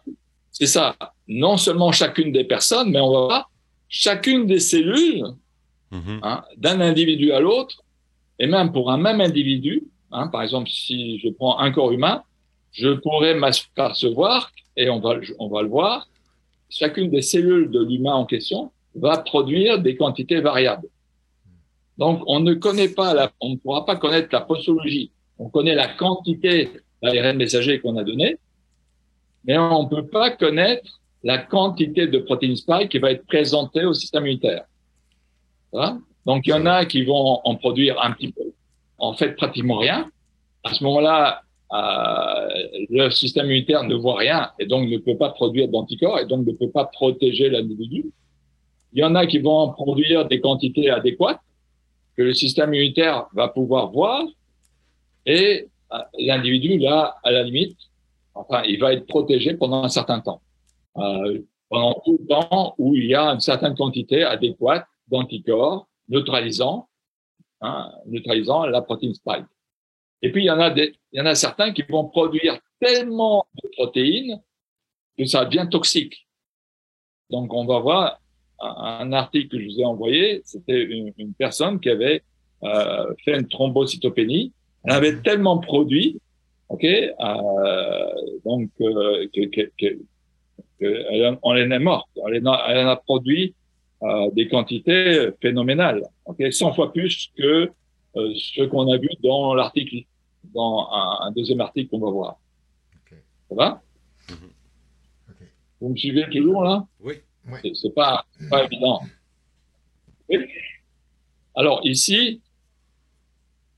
c'est ça. Non seulement chacune des personnes, mais on va voir chacune des cellules Mhm. hein, d'un individu à l'autre, et même pour un même individu, hein, par exemple, si je prends un corps humain, je pourrais m'apercevoir, et on va, on va le voir, chacune des cellules de l'humain en question va produire des quantités variables. Donc, on ne connaît pas, la, on ne pourra pas connaître la posologie. On connaît la quantité d'ARN messager qu'on a donné, mais on ne peut pas connaître la quantité de protéines spike qui va être présentée au système immunitaire. Donc, il y en a qui vont en produire un petit peu. En fait, pratiquement rien. À ce moment-là, euh, le système immunitaire ne voit rien et donc ne peut pas produire d'anticorps et donc ne peut pas protéger l'individu. Il y en a qui vont en produire des quantités adéquates que le système immunitaire va pouvoir voir et euh, l'individu, là, à la limite, enfin, il va être protégé pendant un certain temps. Euh, pendant tout le temps où il y a une certaine quantité adéquate d'anticorps neutralisant, hein, neutralisant la protéine spike. Et puis il y en a des, il y en a certains qui vont produire tellement de protéines que ça devient toxique. Donc on va voir un, article que je vous ai envoyé, c'était une, une personne qui avait euh, fait une thrombocytopénie. Elle avait tellement produit, ok, euh, donc euh, que, que, que, que elle, en- est morte. Elle en a, elle en a produit euh, des quantités phénoménales, ok, 100 fois plus que euh, ce qu'on a vu dans l'article, dans un, un deuxième article qu'on va voir. Ça va? Mhm. Vous me suivez toujours là? Oui. Oui. C'est- pas, pas évident. Oui. Alors ici,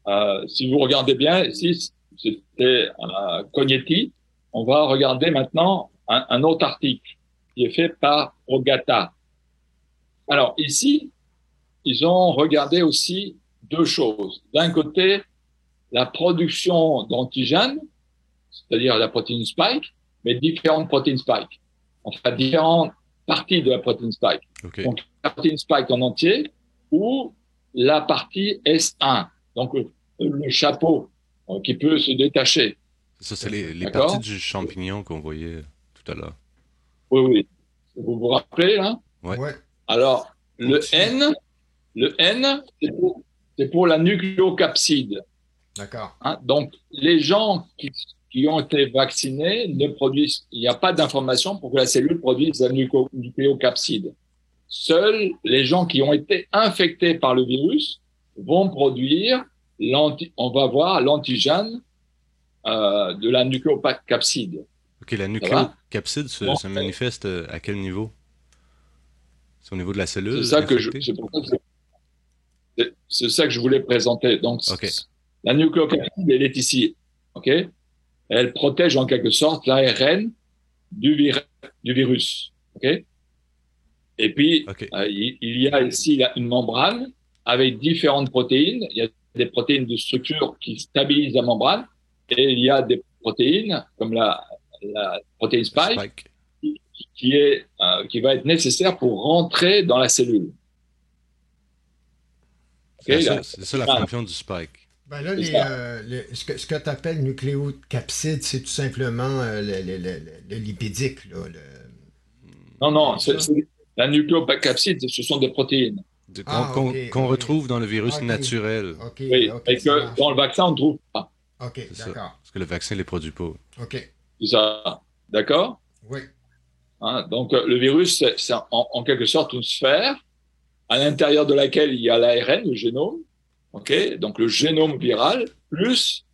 euh, si vous regardez bien, ici c'était euh, Cognetti. On va regarder maintenant un, un autre article qui est fait par Ogata. Alors ici, ils ont regardé aussi deux choses. D'un côté, la production d'antigènes, c'est-à-dire la protéine spike, mais différentes protéines spike. Enfin, différentes parties de la protéine spike. Donc, la protéine spike en entier ou la partie S1. Donc, le, le chapeau euh, qui peut se détacher. Ça, c'est les, parties du champignon qu'on voyait tout à l'heure. Oui, oui. Vous vous rappelez, là? Ouais. Ouais. Alors, le. N, le N, c'est pour, c'est pour la nucléocapside. D'accord. Hein. Donc, les gens qui, qui ont été vaccinés ne produisent, il n'y a pas d'information pour que la cellule produise la nucléo- nucléocapside. seuls les gens qui ont été infectés par le virus vont produire on va voir l'antigène euh, de la nucléocapside. Ok, la nucléocapside se, se manifeste euh, à quel niveau? C'est au niveau de la cellule C'est ça que je, c'est ça que je voulais présenter. Donc, la nucléocapside, elle est ici, ok? Elle protège en quelque sorte l'ARN du, du virus, ok? Et puis, euh, il, il, y a ici une membrane avec différentes protéines. Il y a des protéines de structure qui stabilisent la membrane et il y a des protéines comme la, la protéine spike, Qui, est, euh, qui va être nécessaire pour rentrer dans la cellule. c'est ça, la fonction du spike. Ben là, euh, ce que, ce que tu appelles nucléocapside, c'est tout simplement euh, le, le, le, lipidique. Là, Non, non, la nucléocapside, ce sont des protéines. Ah, qu'on retrouve dans le virus naturel. oui, et que dans le vaccin, on ne trouve pas. OK, d'accord. Parce que le vaccin ne les produit pas. OK. C'est ça. D'accord? Oui. Hein, donc, euh, le virus, c'est en, quelque sorte une sphère à l'intérieur de laquelle il y a l'ARN, le génome. OK Donc, le génome viral plus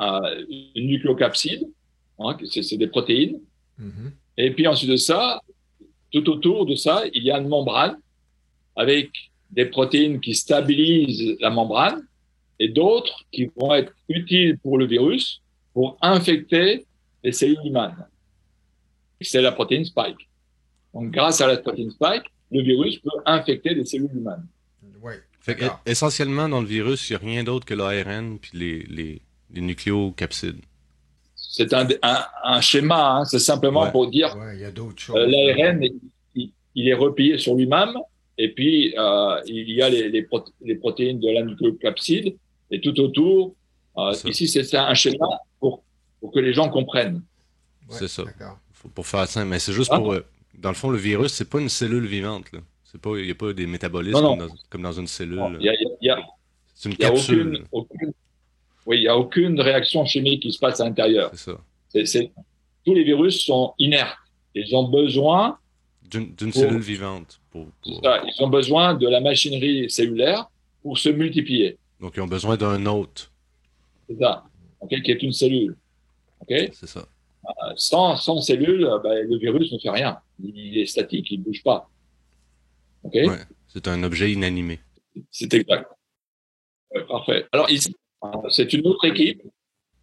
euh, une nucléocapside. Hein, c'est des protéines. Mm-hmm. Et puis, ensuite de ça, tout autour de ça, il y a une membrane avec des protéines qui stabilisent la membrane et d'autres qui vont être utiles pour le virus pour infecter les cellules humaines. C'est la protéine spike. Donc, grâce à la protéine spike, le virus peut infecter les cellules humaines. Essentiellement, dans le virus, il n'y a rien d'autre que l'ARN puis les, les, les nucléocapsides. C'est un, un, schéma, hein. c'est simplement pour dire ouais, y a d'autres euh, l'ARN, il, il, est replié sur lui-même et puis, euh, il y a les, les, les, protéines de la nucléocapside. Et tout autour, euh, ici, c'est un schéma pour, pour que les gens comprennent. c'est ça. pour faire ça. Mais c'est juste ah. pour. Euh, dans le fond, le virus, c'est pas une cellule vivante. Là. C'est pas, il n'y a pas des métabolismes Comme, dans, comme, dans, une cellule. A, c'est une capsule. Aucune, oui, il n'y a aucune réaction chimique qui se passe à l'intérieur. C'est ça. tous les virus sont inertes. Ils ont besoin d'une cellule vivante. ils ont besoin de la machinerie cellulaire pour se multiplier. Donc, ils ont besoin d'un hôte. C'est ça, qui est une cellule. C'est ça. Euh, sans, sans cellule, ben, le virus ne fait rien. Il est statique, il ne bouge pas. C'est un objet inanimé. C'est exact. parfait. Alors ici, c'est une autre équipe.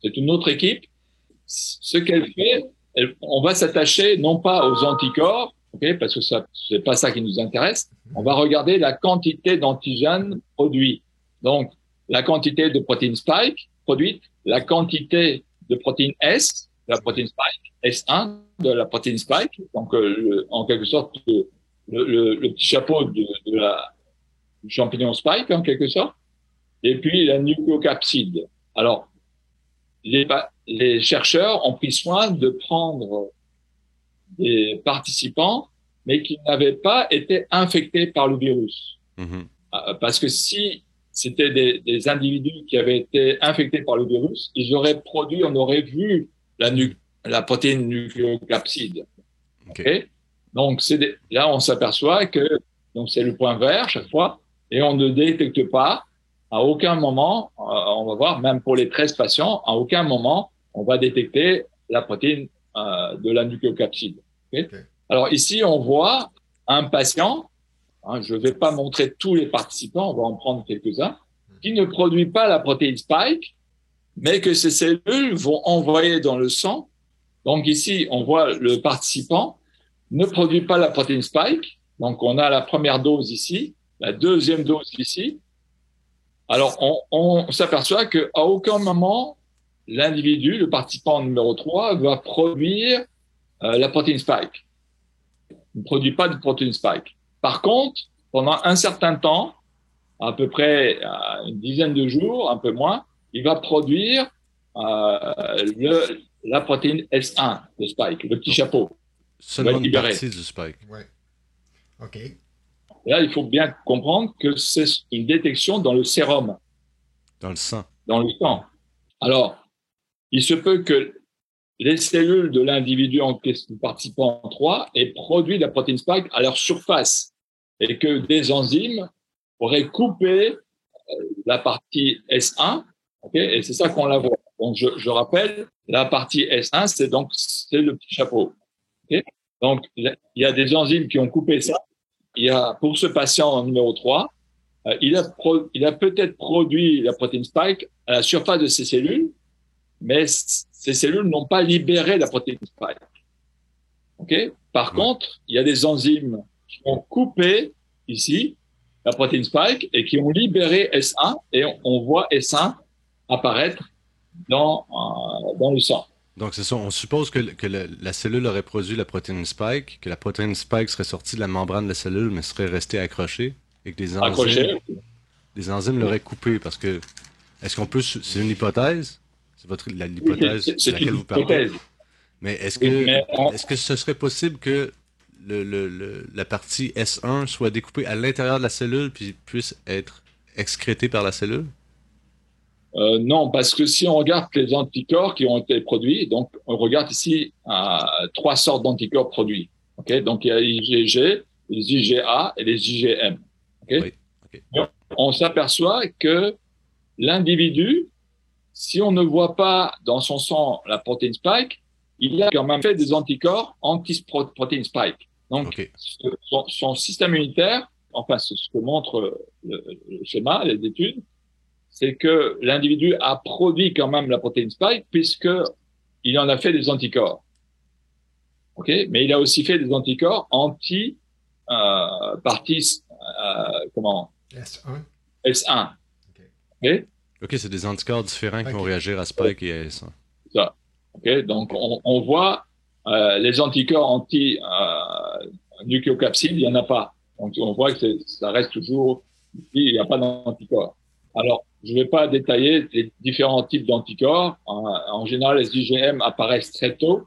C'est une autre équipe. Ce qu'elle fait, on va s'attacher non pas aux anticorps, okay, parce que ça c'est pas ça qui nous intéresse. On va regarder la quantité d'antigènes produits. Donc, la quantité de protéines spike produite, la quantité de protéines S, de la protéine spike, S1 de la protéine spike, donc euh, en quelque sorte le, le, le petit chapeau de, de la du champignon spike en quelque sorte, et puis la nucléocapside. Alors, les, les chercheurs ont pris soin de prendre des participants, mais qui n'avaient pas été infectés par le virus. Mhm. Euh, parce que si c'était des, des, individus qui avaient été infectés par le virus, ils auraient produit, on aurait vu la, nu la protéine nucléocapside. Okay. Donc c'est là on s'aperçoit que donc c'est le point vert chaque fois et on ne détecte pas à aucun moment, euh, on va voir même pour les 13 patients, à aucun moment on va détecter la protéine euh, de la nucléocapside. Alors ici, on voit un patient, hein, je ne vais pas montrer tous les participants, on va en prendre quelques-uns, qui ne produit pas la protéine spike, mais que ces cellules vont envoyer dans le sang. Donc ici, on voit le participant ne produit pas la protéine spike. Donc on a la première dose ici, la deuxième dose ici. Alors on, on s'aperçoit qu'à aucun moment l'individu, le participant numéro 3, va produire euh, la protéine spike. Il ne produit pas de protéine spike. Par contre, pendant un certain temps, à peu près euh, une dizaine de jours, un peu moins, il va produire euh, le, la protéine S1 de spike, le petit chapeau. Seulement une partie du spike. Ouais. OK. là, il faut bien comprendre que c'est une détection dans le sérum. Dans le sang. Dans le sang. Alors, il se peut que les cellules de l'individu en participant en 3 aient produit la protéine spike à leur surface. et que des enzymes auraient coupé la partie S1, ok et c'est ça qu'on la voit. Donc, je, je, rappelle, la partie S1, c'est donc c'est le petit chapeau. Donc, il y a des enzymes qui ont coupé ça. Il y a, pour ce patient numéro 3, euh, il a, pro, il a peut-être produit la protéine spike à la surface de ses cellules, mais ces cellules n'ont pas libéré la protéine spike. Par contre, il y a des enzymes qui ont coupé ici la protéine spike et qui ont libéré S1 et on voit S1 apparaître dans, euh, dans le sang. Donc, c'est ça. On suppose que, que le, la cellule aurait produit la protéine spike, que la protéine spike serait sortie de la membrane de la cellule, mais serait restée accrochée, et que les enzymes, les enzymes l'auraient coupée. Parce que, est-ce qu'on peut. C'est une hypothèse? C'est votre l'hypothèse de laquelle vous parlez. Mais est-ce que, est-ce que ce serait possible que le, le, la partie S1 soit découpée à l'intérieur de la cellule puis puisse être excrétée par la cellule? Euh, non, parce que si on regarde les anticorps qui ont été produits, donc on regarde ici euh, trois sortes d'anticorps produits. Okay donc il y a l'IgG, les IgA et les IgM. Okay oui. okay. On s'aperçoit que l'individu, si on ne voit pas dans son sang la protéine spike, il a quand même fait des anticorps anti-protéine spike. Donc okay. son, son, système immunitaire, enfin ce que montre le, le schéma, les études, c'est que l'individu a produit quand même la protéine spike puisque il en a fait des anticorps. Ok, mais il a aussi fait des anticorps anti euh, partie euh, comment? S1. S1. Ok? Ok, c'est des anticorps différents okay. qui vont réagir à spike et à S1. Ça. Ok, donc on, on voit euh, les anticorps anti euh, nucléocapside, il y en a pas. Donc on voit que ça reste toujours il n'y a pas d'anticorps. Alors, je ne vais pas détailler les différents types d'anticorps. En, en, général, les IgM apparaissent très tôt,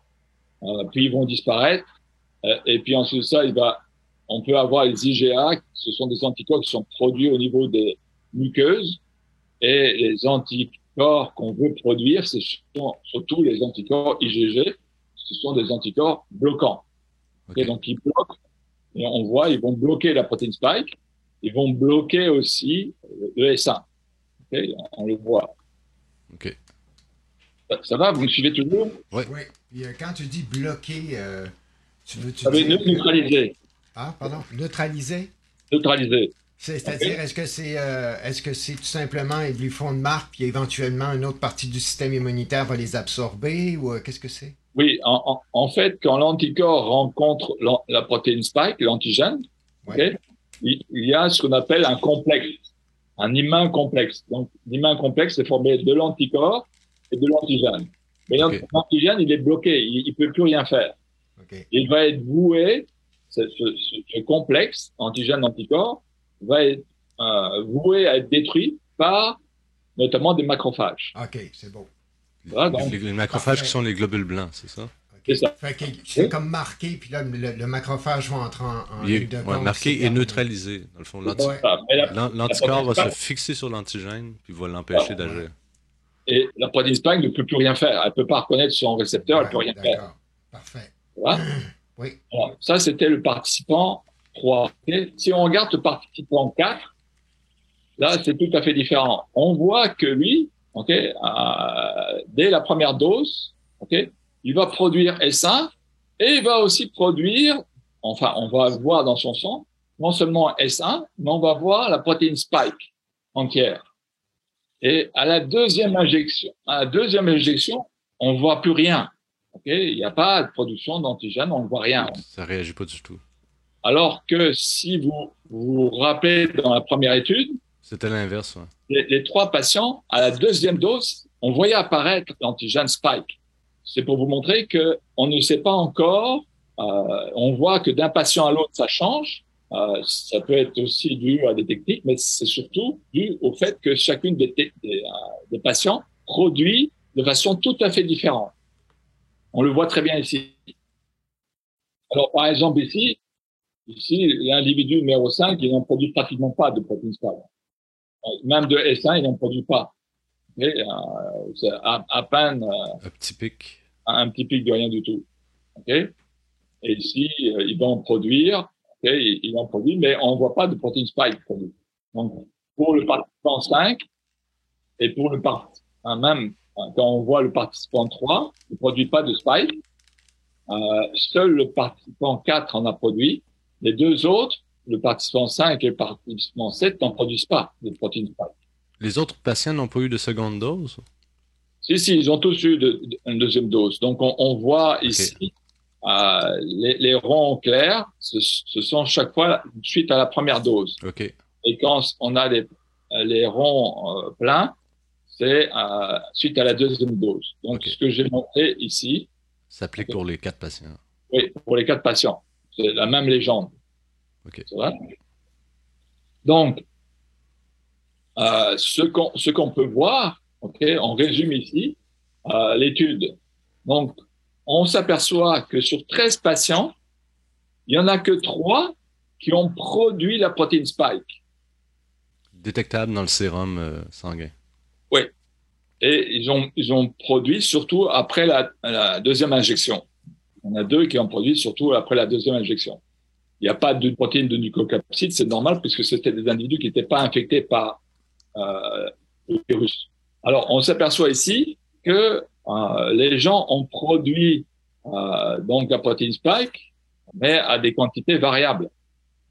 euh, puis ils vont disparaître. Euh, et puis ensuite de ça, il va, on peut avoir les IgA, ce sont des anticorps qui sont produits au niveau des muqueuses. Et les anticorps qu'on veut produire, ce sont surtout les anticorps IgG. Ce sont des anticorps bloquants. Okay. Et donc, ils bloquent. Et on voit, ils vont bloquer la protéine spike. Ils vont bloquer aussi le S1. Okay, on le voit. OK. Ça, ça, va, vous me suivez toujours? Oui. Oui. Et, euh, quand tu dis bloquer, euh, tu veux tu ah, dire... neutraliser. Ah, pardon, neutraliser? Neutraliser. C'est-à-dire, okay. est-ce que c'est euh, est-ce que c'est tout simplement ils lui font de marque, puis éventuellement une autre partie du système immunitaire va les absorber, ou euh, qu'est-ce que c'est? Oui, en, en, en, fait, quand l'anticorps rencontre la protéine spike, l'antigène, ouais. okay, il, il y a ce qu'on appelle un complexe un immun complexe. Donc, l'immun complexe est formé de l'anticorps et de l'antigène. Mais okay. l'antigène, il est bloqué, il ne peut plus rien faire. Okay. Il va être voué, ce, ce, ce complexe antigène-anticorps va être euh, voué à être détruit par notamment des macrophages. OK, c'est bon. Voilà, donc, les, les, macrophages qui sont les globules blancs, c'est ça? C'est ça. C'est comme marqué, puis là, le, le macrophage va entrer en, en ligne de ouais, Marqué et neutralisé. Dans le fond, l'anticorps va se fixer sur l'antigène, puis va l'empêcher d'agir. Et la protéine spike ne peut plus rien faire. Elle ne peut pas reconnaître son récepteur, ouais, elle ne peut rien faire. Parfait. Voilà. oui. Alors, ça, c'était le participant 3. Et si on regarde le participant 4, là, c'est tout à fait différent. On voit que lui, ok, euh, dès la première dose, ok, il va produire S1 et il va aussi produire, enfin, on va voir dans son sang, non seulement S1, mais on va voir la protéine spike entière. Et à la deuxième injection, à la deuxième injection, on voit plus rien. Il n'y a pas de production d'antigène, on ne voit rien. Ça réagit pas du tout. Alors que si vous vous rappelez dans la première étude, c'était l'inverse. Ouais. Les, les, trois patients, à la deuxième dose, on voyait apparaître l'antigène spike c'est pour vous montrer que on ne sait pas encore. Euh, on voit que d'un patient à l'autre, ça change. Euh, ça peut être aussi dû à des techniques, mais c'est surtout dû au fait que chacune des, des, euh, des, patients produit de façon tout à fait différente. On le voit très bien ici. Alors, par exemple, ici, ici, l'individu numéro 5, il n'en produit pratiquement pas de protéines spike. Même de S1, il n'en produit pas. Euh, à, à, peine. Euh, un petit pic. Un petit pic de rien du tout. Et ici, euh, ils vont produire il, il, en produit, mais on ne voit pas de protéine spike produit. Donc, pour le participant 5 et pour le participant même, quand on voit le participant 3, il ne produit pas de spike. Seul le participant 4 en a produit. Les deux autres, le participant 5 et le participant 7, n'en produisent pas de protéines spike. Les autres patients n'ont pas eu de seconde dose? Si, si, ils ont tous eu de, de, une deuxième dose. Donc, on, on voit okay. ici euh, les, les, ronds clairs, ce, ce, sont chaque fois suite à la première dose. Okay. Et quand on a les, les ronds euh, pleins, c'est euh, suite à la deuxième dose. Donc, okay. ce que j'ai montré ici. Ça s'applique pour les quatre patients. Oui, pour les quatre patients. C'est la même légende. Okay. Donc, euh, ce qu'on ce qu'on peut voir, ok, on résume ici euh, l'étude. Donc, on s'aperçoit que sur 13 patients, il y en a que 3 qui ont produit la protéine spike. Détectable dans le sérum euh, sanguin. Oui. Et ils ont, ils ont produit surtout après la, la deuxième injection. On a deux qui ont produit surtout après la deuxième injection. Il n'y a pas de protéine de nucléocapside, c'est normal puisque c'était des individus qui n'étaient pas infectés par euh, virus. Alors, on s'aperçoit ici que euh, les gens ont produit euh, donc la protéine spike, mais à des quantités variables.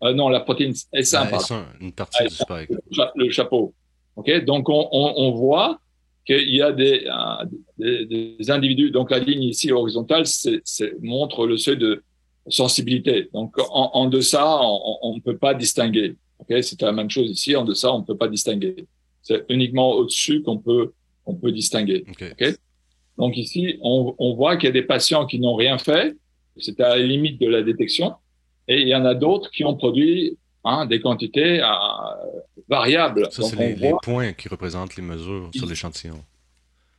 Euh, non, la protéine S1, ah, S1 une partie du spike. Le, chapeau. Ok, donc on, on, on voit qu'il y a des, euh, des, des, individus. Donc la ligne ici horizontale c'est, montre le seuil de sensibilité. Donc en, en deçà, on ne peut pas distinguer. Ok, c'est la même chose ici. En deçà, on ne peut pas distinguer. C'est uniquement au-dessus qu'on peut on peut distinguer. Okay. Okay Donc ici, on, on voit qu'il y a des patients qui n'ont rien fait. C'est à la limite de la détection. Et il y en a d'autres qui ont produit hein, des quantités euh, variables. Ça, c'est les, voit... les, points qui représentent les mesures sur l'échantillon.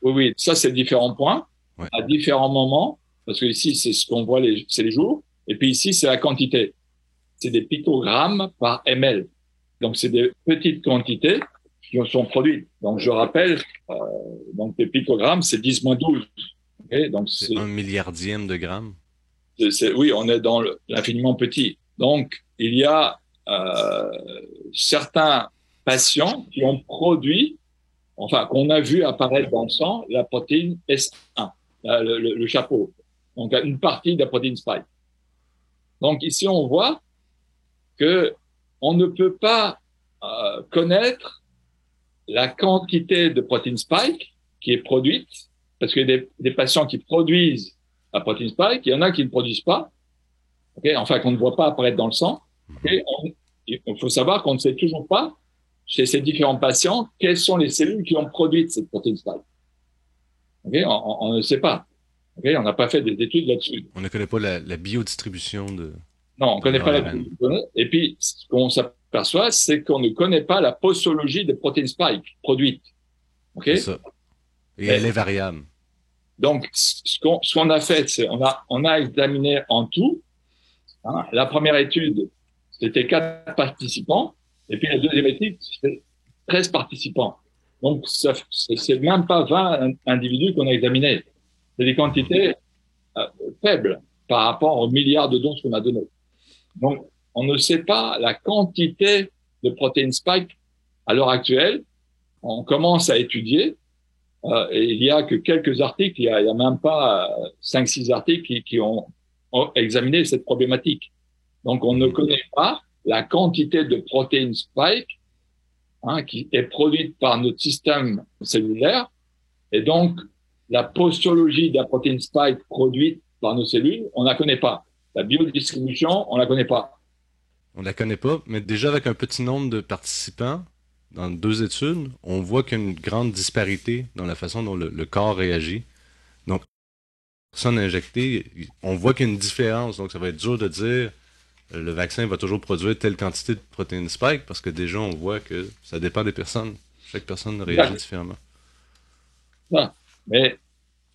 Oui, oui, ça, c'est différents points ouais. à différents moments. Parce que ici, c'est ce qu'on voit, les, c'est les jours. Et puis ici, c'est la quantité. C'est des picogrammes par ml. Donc, c'est des petites quantités qui sont produites. Donc, je rappelle, euh, donc les picogrammes, c'est 10 moins 12. Okay donc, c'est un milliardième de gramme. Oui, on est dans l'infiniment petit. Donc, il y a euh, certains patients qui ont produit, enfin, qu'on a vu apparaître dans le sang, la protéine S1, le, le, le chapeau. Donc, une partie de la protéine spike. Donc, ici, on voit que on ne peut pas euh, connaître la quantité de protéine spike qui est produite, parce qu'il y a des, des, patients qui produisent la protéine spike, il y en a qui ne produisent pas, okay enfin qu'on ne voit pas apparaître dans le sang. Okay on, il faut savoir qu'on ne sait toujours pas chez ces différents patients quelles sont les cellules qui ont produit cette protéine spike. Okay on, on, ne sait pas. On n'a pas fait des études là-dessus. On ne connaît pas la, la biodistribution de. Non, on ne connaît pas la. Et puis, ce qu'on s'aperçoit, c'est qu'on ne connaît pas la posologie des protéines spike produites. OK? Ça. Et elle est variable. Donc, ce qu'on qu a fait, c'est on a, on a examiné en tout. Hein, la première étude, c'était quatre participants. Et puis la deuxième étude, c'était 13 participants. Donc, c'est même pas 20 individus qu'on a examinés. C'est des quantités euh, faibles par rapport aux milliards de doses qu'on a données. Donc, on ne sait pas la quantité de protéines spike à l'heure actuelle. On commence à étudier. Euh, et il y a que quelques articles, il y a, même pas euh, cinq, six articles qui, qui ont, examiné cette problématique. Donc, on ne connaît pas la quantité de protéines spike hein, qui est produite par notre système cellulaire. Et donc, la postologie de la protéine spike produite par nos cellules, on la connaît pas. La biodistribution, on la connaît pas. On la connaît pas, mais déjà avec un petit nombre de participants, dans deux études, on voit qu'il y a une grande disparité dans la façon dont le, le corps réagit. Donc, personne injectée, on voit qu'il y a une différence. Donc, ça va être dur de dire le vaccin va toujours produire telle quantité de protéines spike parce que déjà, on voit que ça dépend des personnes. Chaque personne réagit différemment. Non, mais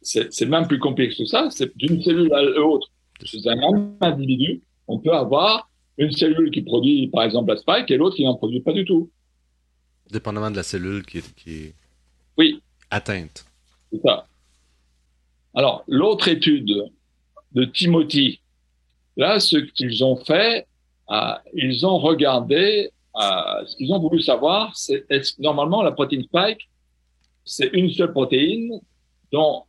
c'est même plus complexe que ça. C'est d'une cellule à l'autre. Chez un même individu, on peut avoir une cellule qui produit, par exemple, la spike et l'autre qui n'en produit pas du tout. Dépendamment de la cellule qui est, qui est oui. atteinte. C'est ça. Alors, l'autre étude de Timothy, là, ce qu'ils ont fait, euh, ils ont regardé, euh, ce qu'ils ont voulu savoir, c'est est normalement la protéine spike, c'est une seule protéine dont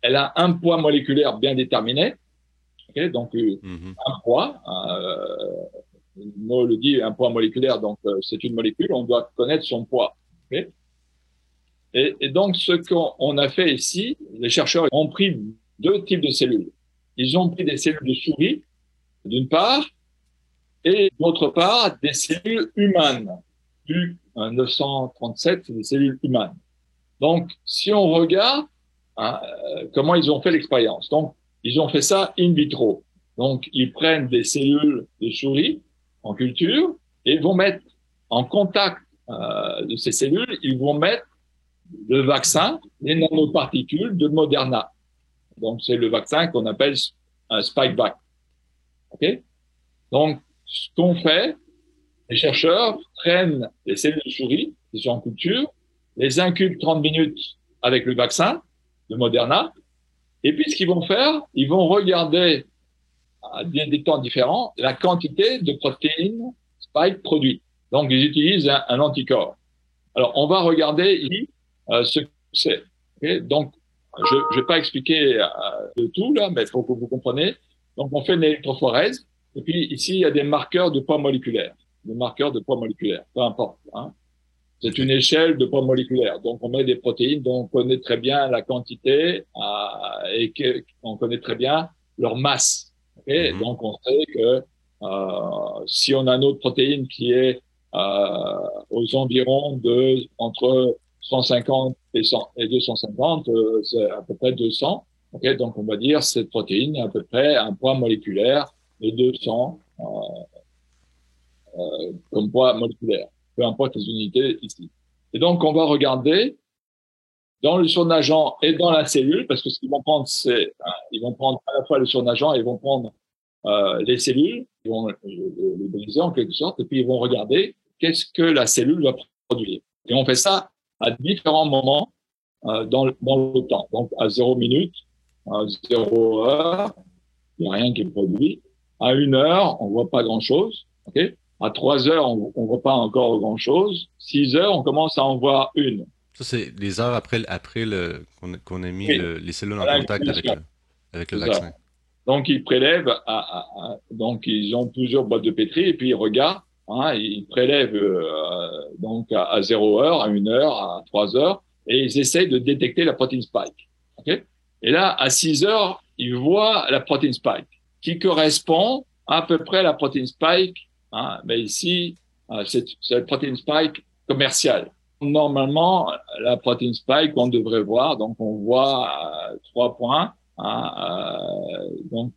elle a un poids moléculaire bien déterminé, okay, donc euh, mm-hmm. un poids, euh, le mot le dit, un poids moléculaire, donc euh, c'est une molécule, on doit connaître son poids. Okay et, et, donc ce qu'on a fait ici, les chercheurs ont pris deux types de cellules. Ils ont pris des cellules de souris, d'une part, et d'autre part, des cellules humaines. Du 937, des cellules humaines. Donc, si on regarde hein, euh, comment ils ont fait l'expérience, donc ils ont fait ça in vitro. Donc, ils prennent des cellules de souris en culture et vont mettre en contact euh, de ces cellules, ils vont mettre le vaccin, les nanoparticules de Moderna. Donc, c'est le vaccin qu'on appelle un spikeback. OK? Donc, ce qu'on fait, les chercheurs prennent les cellules de souris qui sont en culture, les incubent 30 minutes avec le vaccin de Moderna, et puis ce qu'ils vont faire, ils vont regarder à des temps différents la quantité de protéines spike produites. Donc, ils utilisent un, anticorps. Alors, on va regarder ici euh, ce que c'est. Donc, je ne vais pas expliquer euh, tout là, mais faut que vous compreniez. Donc, on fait une électrophorèse. Et puis, ici, il y a des marqueurs de poids moléculaire. Des marqueurs de poids moléculaire, peu importe. Hein. C'est une échelle de poids moléculaire. Donc, on met des protéines dont on connaît très bien la quantité euh, et qu'on connaît très bien leur masse. Okay mm-hmm. Donc, on sait que euh, si on a une autre protéine qui est euh, aux environs de entre 150 et, 100, et 250, euh, c'est à peu près 200. Okay, donc on va dire cette protéine a à peu près un poids moléculaire de 200 euh, euh, comme poids moléculaire, peu importe les unités ici. Et donc on va regarder dans le surnageant et dans la cellule, parce que ce qu'ils vont prendre, c'est hein, ils vont prendre à la fois le surnageant et ils vont prendre euh, les cellules, ils vont les briser en quelque sorte, et puis ils vont regarder qu'est-ce que la cellule va produire. Et on fait ça à différents moments euh, dans, dans, le temps. Donc à zéro minute, à zéro heure, il n'y a rien qui est produit. À une heure, on voit pas grand-chose. ok? À trois heures, on, on voit pas encore grand-chose. Six heures, on commence à en voir une. Ça, c'est les heures après, après le, qu'on, a mis les cellules en contact avec le, avec le vaccin. Donc, ils prélèvent, à, à, donc ils ont plusieurs boîtes de pétri et puis ils regardent Hein, ils prélèvent euh, donc à, 0 heure, à 1 heure, à 3 heures, et ils essayent de détecter la protéine spike. Okay et là, à 6 heures, ils voient la protéine spike, qui correspond à peu près à la protéine spike, hein, mais ici, euh, c'est la protéine spike commerciale. Normalement, la protéine spike, on devrait voir, donc on voit euh, trois points, Hein, euh, donc,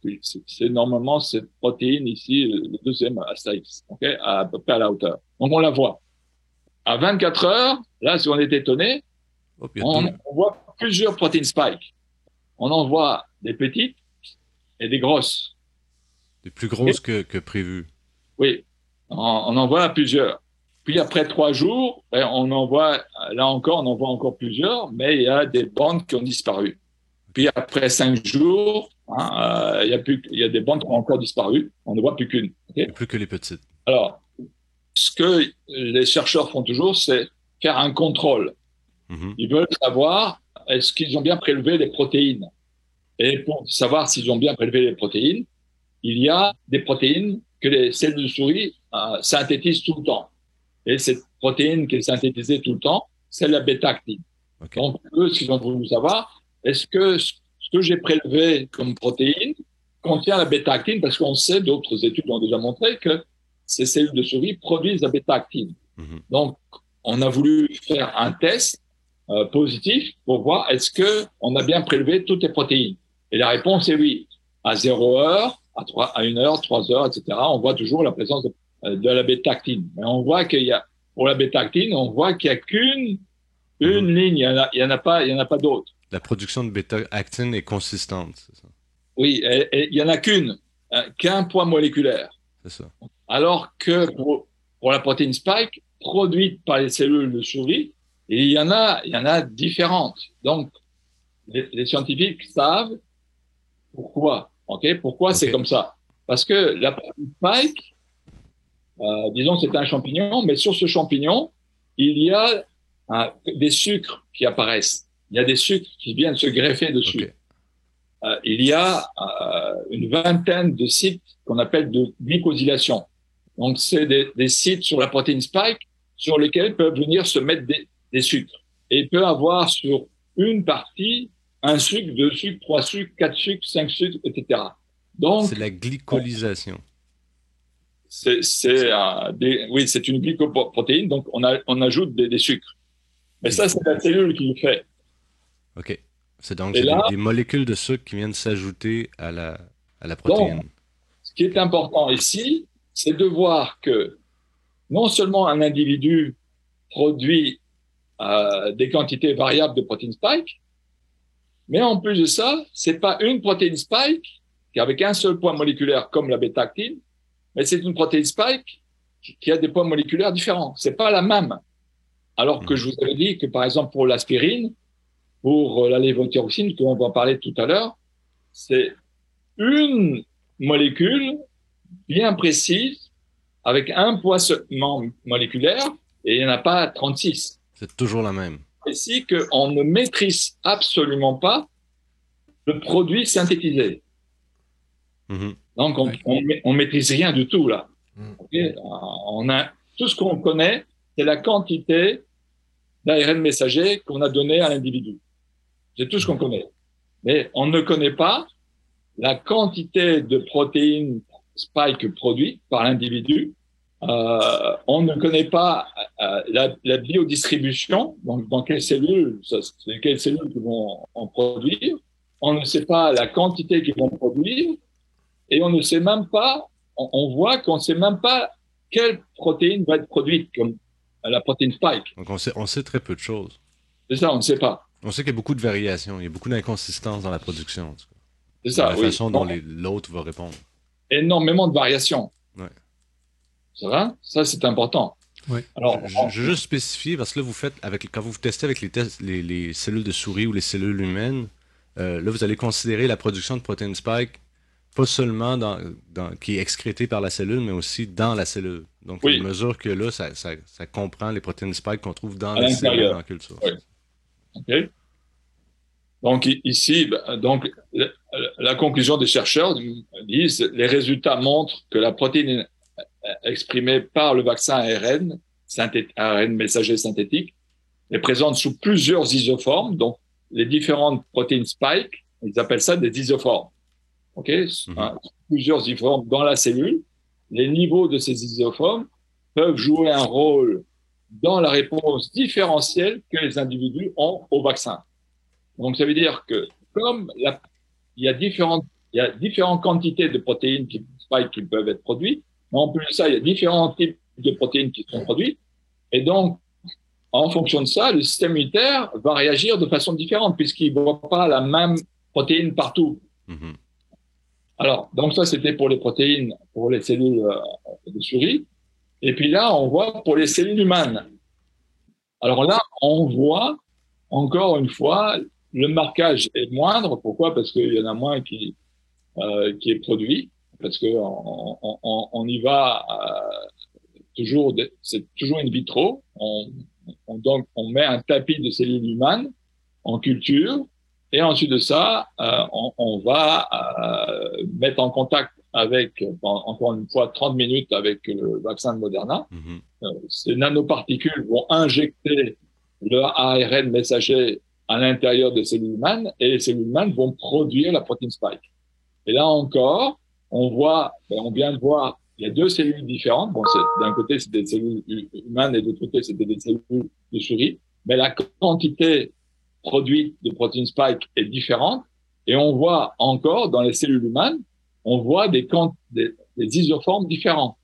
c'est normalement cette protéine ici, le deuxième astérix, okay, à peu près à la hauteur. Donc, on la voit. À 24 heures, là, si on est étonné, oh, on, voit plusieurs protéines spike. On en voit des petites et des grosses. Des plus grosses que, que prévu. Oui, on, on, en voit plusieurs. Puis après trois jours, ben, on en voit, là encore, on en voit encore plusieurs, mais il y a des bandes qui ont disparu. Puis après cinq jours, hein, euh, il y, a plus, y a des bandes qui ont encore disparu. On ne voit plus qu'une. plus que les petites. Alors, ce que les chercheurs font toujours, c'est faire un contrôle. Mm-hmm. Ils veulent savoir est-ce qu'ils ont bien prélevé les protéines? Et pour savoir s'ils ont bien prélevé les protéines, il y a des protéines que les cellules de souris euh, synthétisent tout le temps. Et cette protéine qui est synthétisée tout le temps, c'est la bêta-actine. Donc, eux, ce qu'ils ont voulu savoir, est-ce que ce que j'ai prélevé comme protéine contient la bêta-actine? Parce qu'on sait, d'autres études ont déjà montré que ces cellules de souris produisent la bêta-actine. Mhm. Donc, on a voulu faire un test euh, positif pour voir est-ce que on a bien prélevé toutes les protéines. Et la réponse est oui. À 0 heure, à 3, à 1 heure, 3 heures, etc., on voit toujours la présence de, euh, de la bêta-actine. Mais on voit qu'il y a, pour la bêta-actine, on voit qu'il y a qu'une une mhm. ligne, il y en a, il y en a pas, il y en a pas d'autres la production de bêta-actine est consistante, c'est ça? Oui, il y en a qu'une, hein, qu'un poids moléculaire. C'est ça. Alors que pour, la protéine spike, produite par les cellules de souris, il y en a, il y en a différentes. Donc, les, scientifiques savent pourquoi. Ok, pourquoi c'est comme ça? Parce que la protéine spike euh, disons c'est un champignon, mais sur ce champignon, il y a des sucres qui apparaissent. Il y a des sucres qui viennent se greffer dessus. Euh, il y a euh, une vingtaine de sites qu'on appelle de glycosylation. Donc, c'est des, des, sites sur la protéine spike sur lesquels peuvent venir se mettre des, des sucres. Et il peut avoir sur une partie un sucre, deux sucres, trois sucres, quatre sucres, cinq sucres, etc. Donc, c'est la glycosylation. C'est, euh, oui, c'est une glycoprotéine, donc on, a, on ajoute des, des sucres. Mais ça, c'est la cellule qui le fait. OK. C'est donc des, molécules de sucre qui viennent s'ajouter à la, à la protéine. ce qui est important ici, c'est de voir que non seulement un individu produit euh, des quantités variables de protéines spike, mais en plus de ça, c'est pas une protéine spike qui avec un seul point moléculaire comme la bêta-actine, mais c'est une protéine spike qui a des points moléculaires différents. C'est pas la même. Alors que hmm. je vous avais dit que par exemple pour l'aspirine, pour euh, la lévothyroxine, on va en parler tout à l'heure, c'est une molécule bien précise avec un poissonnement moléculaire et il n'y en a pas 36. C'est toujours la même. Ici qu'on ne maîtrise absolument pas le produit synthétisé. Mm-hmm. Donc on, on, maîtrise rien du tout là. Mm. on a tout ce qu'on connaît, c'est la quantité d'ARN messager qu'on a donné à l'individu. C'est tout ce qu'on connaît. Mais on ne connaît pas la quantité de protéines spike produites par l'individu. Euh, on ne connaît pas euh, la, la, biodistribution, donc dans quelles cellules, c'est quelles cellules qui vont en produire. On ne sait pas la quantité qu'ils vont produire, et on ne sait même pas. On, on voit qu'on ne sait même pas quelle protéine va être produite, comme la protéine spike. Donc on sait, on sait très peu de choses. C'est ça, on ne sait pas. On sait qu'il y a beaucoup de variations, il y a beaucoup d'inconsistances dans la production. C'est ça, la façon dont l'autre va répondre. Énormément de variations. Ouais. Ça va? Ça, c'est important. Oui. Alors, je, veux juste spécifier, parce que là, vous faites, avec, quand vous testez avec les, tests, les, les cellules de souris ou les cellules humaines, euh, là, vous allez considérer la production de protéines spike pas seulement dans, dans, qui est excrétée par la cellule, mais aussi dans la cellule. Donc, oui. mesure que là, ça, ça, ça, comprend les protéines spike qu'on trouve dans la cellule en culture. Oui. Donc ici, bah, donc la, conclusion des chercheurs disent les résultats montrent que la protéine exprimée par le vaccin ARN, ARN messager synthétique, est présente sous plusieurs isoformes. Donc les différentes protéines spike, ils appellent ça des isoformes. Ok, mhm. hein, plusieurs isoformes dans la cellule. Les niveaux de ces isoformes peuvent jouer un rôle dans la réponse différentielle que les individus ont au vaccin. Donc, ça veut dire que comme la, il y a différentes, il y a différentes quantités de protéines qui, qui peuvent être produites, en plus de ça, il y a différents types de protéines qui sont produites. Et donc, en fonction de ça, le système immunitaire va réagir de façon différente puisqu'il ne voit pas la même protéine partout. Mm-hmm. Alors, donc ça, c'était pour les protéines, pour les cellules euh, de souris. Et puis là, on voit pour les cellules humaines. Alors là, on voit encore une fois, le marquage est moindre. Pourquoi? Parce qu'il y en a moins qui euh, qui est produit. Parce que on, on, on y va euh, toujours, c'est toujours in vitro. On, on, donc on met un tapis de cellules humaines en culture et ensuite de ça, euh, on, va euh, mettre en contact avec, encore une fois, 30 minutes avec le vaccin de Moderna. Mm-hmm. Ces nanoparticules vont injecter le ARN messager à l'intérieur des cellules humaines et les cellules humaines vont produire la protéine spike. Et là encore, on voit, ben, on vient de voir, il y a deux cellules différentes. Bon, d'un côté, c'est des cellules humaines et de l'autre côté, c'était des cellules de souris. Mais la quantité produite de protéines spike est différente. Et on voit encore dans les cellules humaines on voit des, des, des isoformes différents.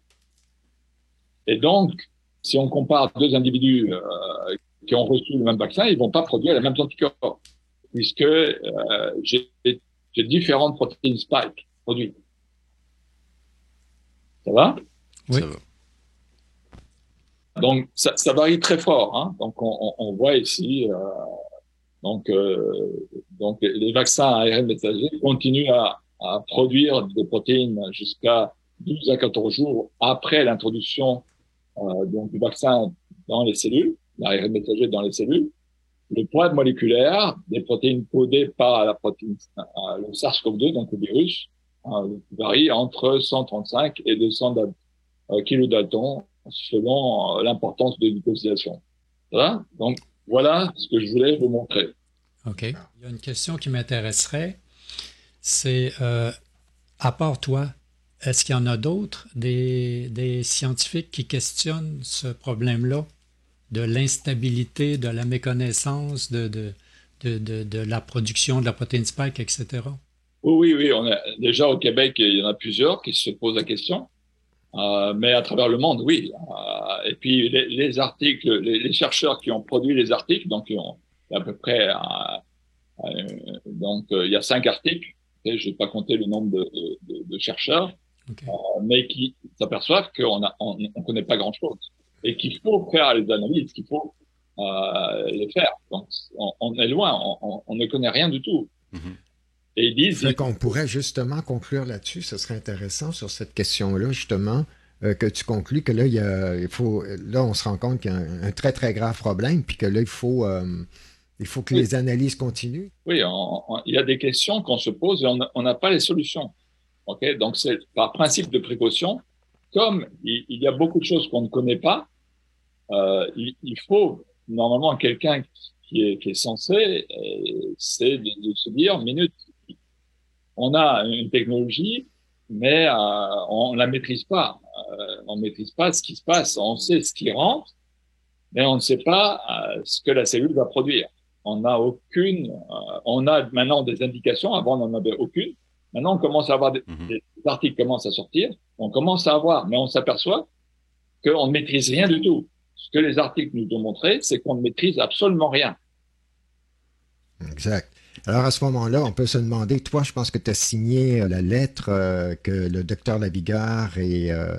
Et donc, si on compare deux individus euh, qui ont reçu le même vaccin, ils vont pas produire les mêmes anticorps, puisque euh, j'ai différentes protéines spike produites. Ça va? Oui. Ça va. Donc, ça, ça, varie très fort. Hein. Donc, on, on, voit ici, euh, donc, euh, donc les vaccins ARN messagers continuent à, à produire des protéines jusqu'à 12 à 14 jours après l'introduction euh, donc du vaccin dans les cellules, l'ARN messager dans les cellules, le poids moléculaire des protéines codées par la protéine, euh, le SARS-CoV-2, donc le virus, euh, varie entre 135 et 200 euh, kilodaltons selon euh, l'importance de l'hypostation. Voilà. Ce que je voulais vous montrer. OK. Il y a une question qui m'intéresserait. C'est, euh, à part toi, est-ce qu'il y en a d'autres, des, scientifiques qui questionnent ce problème-là de l'instabilité, de la méconnaissance, de, de la production de la protéine spike, etc.? Oui, oui, oui. On a, déjà au Québec, il y en a plusieurs qui se posent la question. Euh, mais à travers le monde, oui. Euh, et puis les, les articles, les, les, chercheurs qui ont produit les articles, donc il y a à peu près, euh, euh donc il y a cinq articles. Je ne vais pas compter le nombre de, de, de chercheurs, okay. mais qui s'aperçoivent qu'on on, on connaît pas grand chose et qu'il faut faire les analyses, qu'il faut les faire. Donc on, on est loin, on, on, ne connaît rien du tout. Mm -hmm. Et ils disent. qu'on pourrait justement conclure là-dessus. Ce serait intéressant sur cette question-là, justement, euh, que tu conclues que là, il, y a, il faut, là, on se rend compte qu'il y a un, un, très, très grave problème, puis que là, il faut, euh, il faut que oui. les analyses continuent. Oui, on, on, il y a des questions qu'on se pose et on n'a pas les solutions. Okay Donc, c'est par principe de précaution, comme il, il, y a beaucoup de choses qu'on ne connaît pas, euh, il, il, faut normalement quelqu'un qui est, qui est censé, c'est de, de se dire, minute, on a une technologie, mais euh, on la maîtrise pas. Euh, on maîtrise pas ce qui se passe. On sait ce qui rentre, mais on ne sait pas euh, ce que la cellule va produire. On n'a aucune. Euh, on a maintenant des indications. Avant, on n'en avait aucune. Maintenant, on commence à avoir des, -hmm. des, articles commencent à sortir. On commence à avoir, mais on s'aperçoit qu'on ne maîtrise rien du tout. Ce que les articles nous ont montré, c'est qu'on ne maîtrise absolument rien. Exact. Alors à ce moment-là, on peut se demander, toi, je pense que tu as signé la lettre euh, que le docteur Lavigard et euh,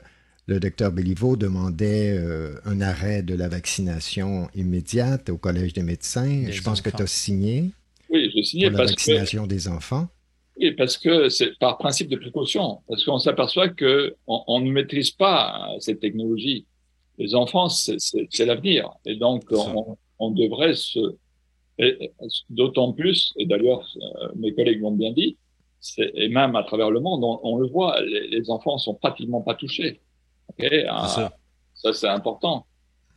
le docteur Béliveau demandaient euh, un arrêt de la vaccination immédiate au Collège des médecins. Des je pense enfants. que tu as signé. Oui, j'ai signé pour la vaccination que... des enfants. Oui, parce que c'est par principe de précaution, parce qu'on s'aperçoit que on, on, ne maîtrise pas cette technologie. Les enfants, c'est l'avenir, et donc on, on devrait se D'autant plus, et d'ailleurs euh, mes collègues l'ont bien dit, et même à travers le monde, on, on le voit, les, les, enfants sont pratiquement pas touchés. Okay euh, ça, ça c'est important.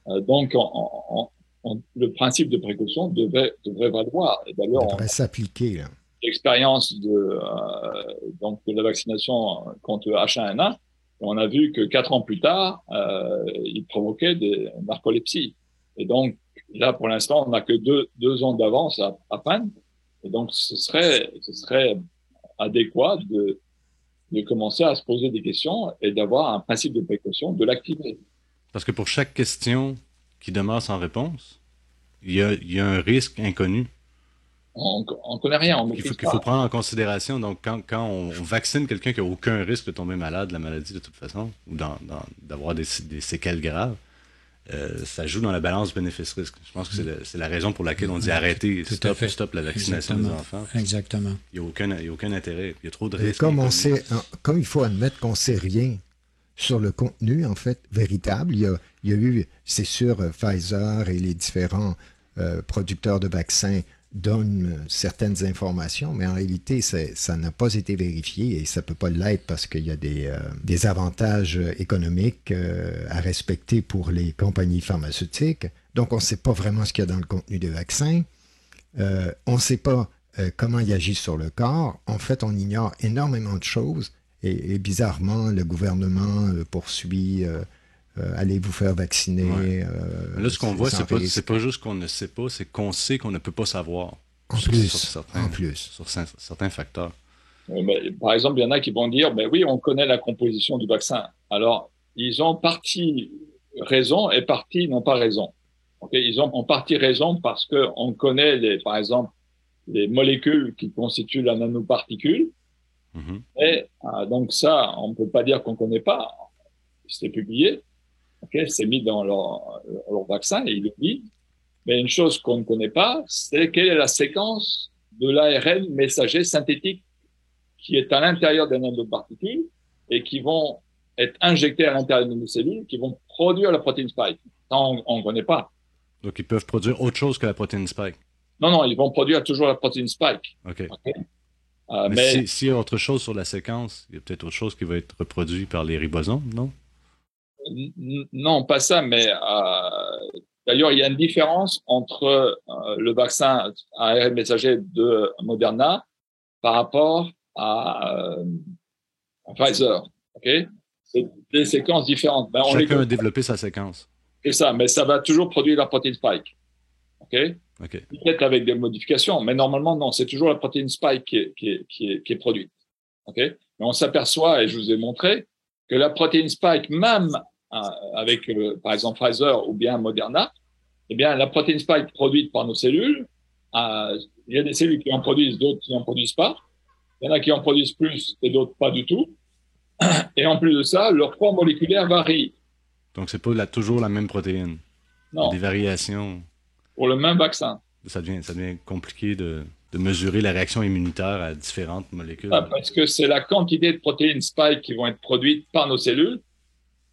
Euh, donc, on, on, le principe de précaution devrait, devrait valoir. Et d'ailleurs, on s'appliquer. L'expérience de euh, donc de la vaccination contre H1N1, on a vu que quatre ans plus tard, euh, il provoquait des narcolepsies. Et donc, Là, pour l'instant, on n'a que deux, deux ans d'avance à, à, peine. Et donc, ce serait, ce serait adéquat de, de commencer à se poser des questions et d'avoir un principe de précaution, de l'activer. Parce que pour chaque question qui demeure sans réponse, il y a, il y a un risque inconnu. On ne connaît rien. Il faut, qu'il faut prendre en considération. Donc, quand, quand on vaccine quelqu'un qui n'a aucun risque de tomber malade de la maladie de toute façon, ou d'avoir des, des séquelles graves, euh, ça joue dans la balance bénéfice-risque. Je pense que c'est la, la, raison pour laquelle on dit arrêter, stop, stop la vaccination Exactement. des enfants. Exactement. Il n'y a, aucun, il y a aucun intérêt. Il y a trop de risques. Comme, on sait, comme il faut admettre qu'on ne sait rien sur le contenu, en fait, véritable, il y a, il y a eu, c'est sûr, Pfizer et les différents euh, producteurs de vaccins donne certaines informations, mais en réalité, ça n'a pas été vérifié et ça ne peut pas l'être parce qu'il y a des, euh, avantages économiques euh, à respecter pour les compagnies pharmaceutiques. Donc, on ne sait pas vraiment ce qu'il y a dans le contenu des vaccins. Euh, on ne sait pas comment il agit sur le corps. En fait, on ignore énormément de choses et bizarrement, le gouvernement poursuit euh, allez vous faire vacciner. Ouais. Euh, là, ce qu'on voit, c'est pas, pas juste qu'on ne sait pas, c'est qu'on sait qu'on ne peut pas savoir. En sur, plus. Sur certains, en plus. Sur certains facteurs. Mais, par exemple, il y en a qui vont dire, ben oui, on connaît la composition du vaccin. Alors, ils ont partie raison et partie n'ont pas raison. Okay ils ont en partie raison parce que on connaît, les, par exemple, les molécules qui constituent la nanoparticule. Mm -hmm. Et euh, donc ça, on ne peut pas dire qu'on ne connaît pas. C'est publié. Okay, c'est mis dans leur, leur, vaccin et ils le disent. Mais une chose qu'on ne connaît pas, c'est quelle est la séquence de l'ARN messager synthétique qui est à l'intérieur des nanoparticules et qui vont être injectés à l'intérieur de nos cellules qui vont produire la protéine spike. Ça, on ne connaît pas. Donc, ils peuvent produire autre chose que la protéine spike. Non, non, ils vont produire toujours la protéine spike. OK. Euh, mais mais si- s'il y a autre chose sur la séquence, il y a peut-être autre chose qui va être reproduit par les ribosomes, non? Non, pas ça, mais euh, d'ailleurs, il y a une différence entre euh, le vaccin ARN messager de Moderna par rapport à, euh, à Pfizer. Ok, c'est des séquences différentes. Ben, on Chacun a développé sa séquence. c'est ça, mais ça va toujours produire la protéine spike. Ok, OK. peut-être avec des modifications, mais normalement non, c'est toujours la protéine spike qui est, qui est, qui est, qui est produite. Ok, mais on s'aperçoit et je vous ai montré que la protéine spike, même avec euh, par exemple Pfizer ou bien Moderna, eh bien la protéine spike produite par nos cellules, euh, il y a des cellules qui en produisent, d'autres qui n'en produisent pas. Il y en a qui en produisent plus et d'autres pas du tout. Et en plus de ça, leur poids moléculaire varie. Donc, c'est pas la- toujours la même protéine. Non, des variations. pour le même vaccin. Ça devient, ça devient compliqué de, de mesurer la réaction immunitaire à différentes molécules. Ah, parce que c'est la quantité de protéines spike qui vont être produites par nos cellules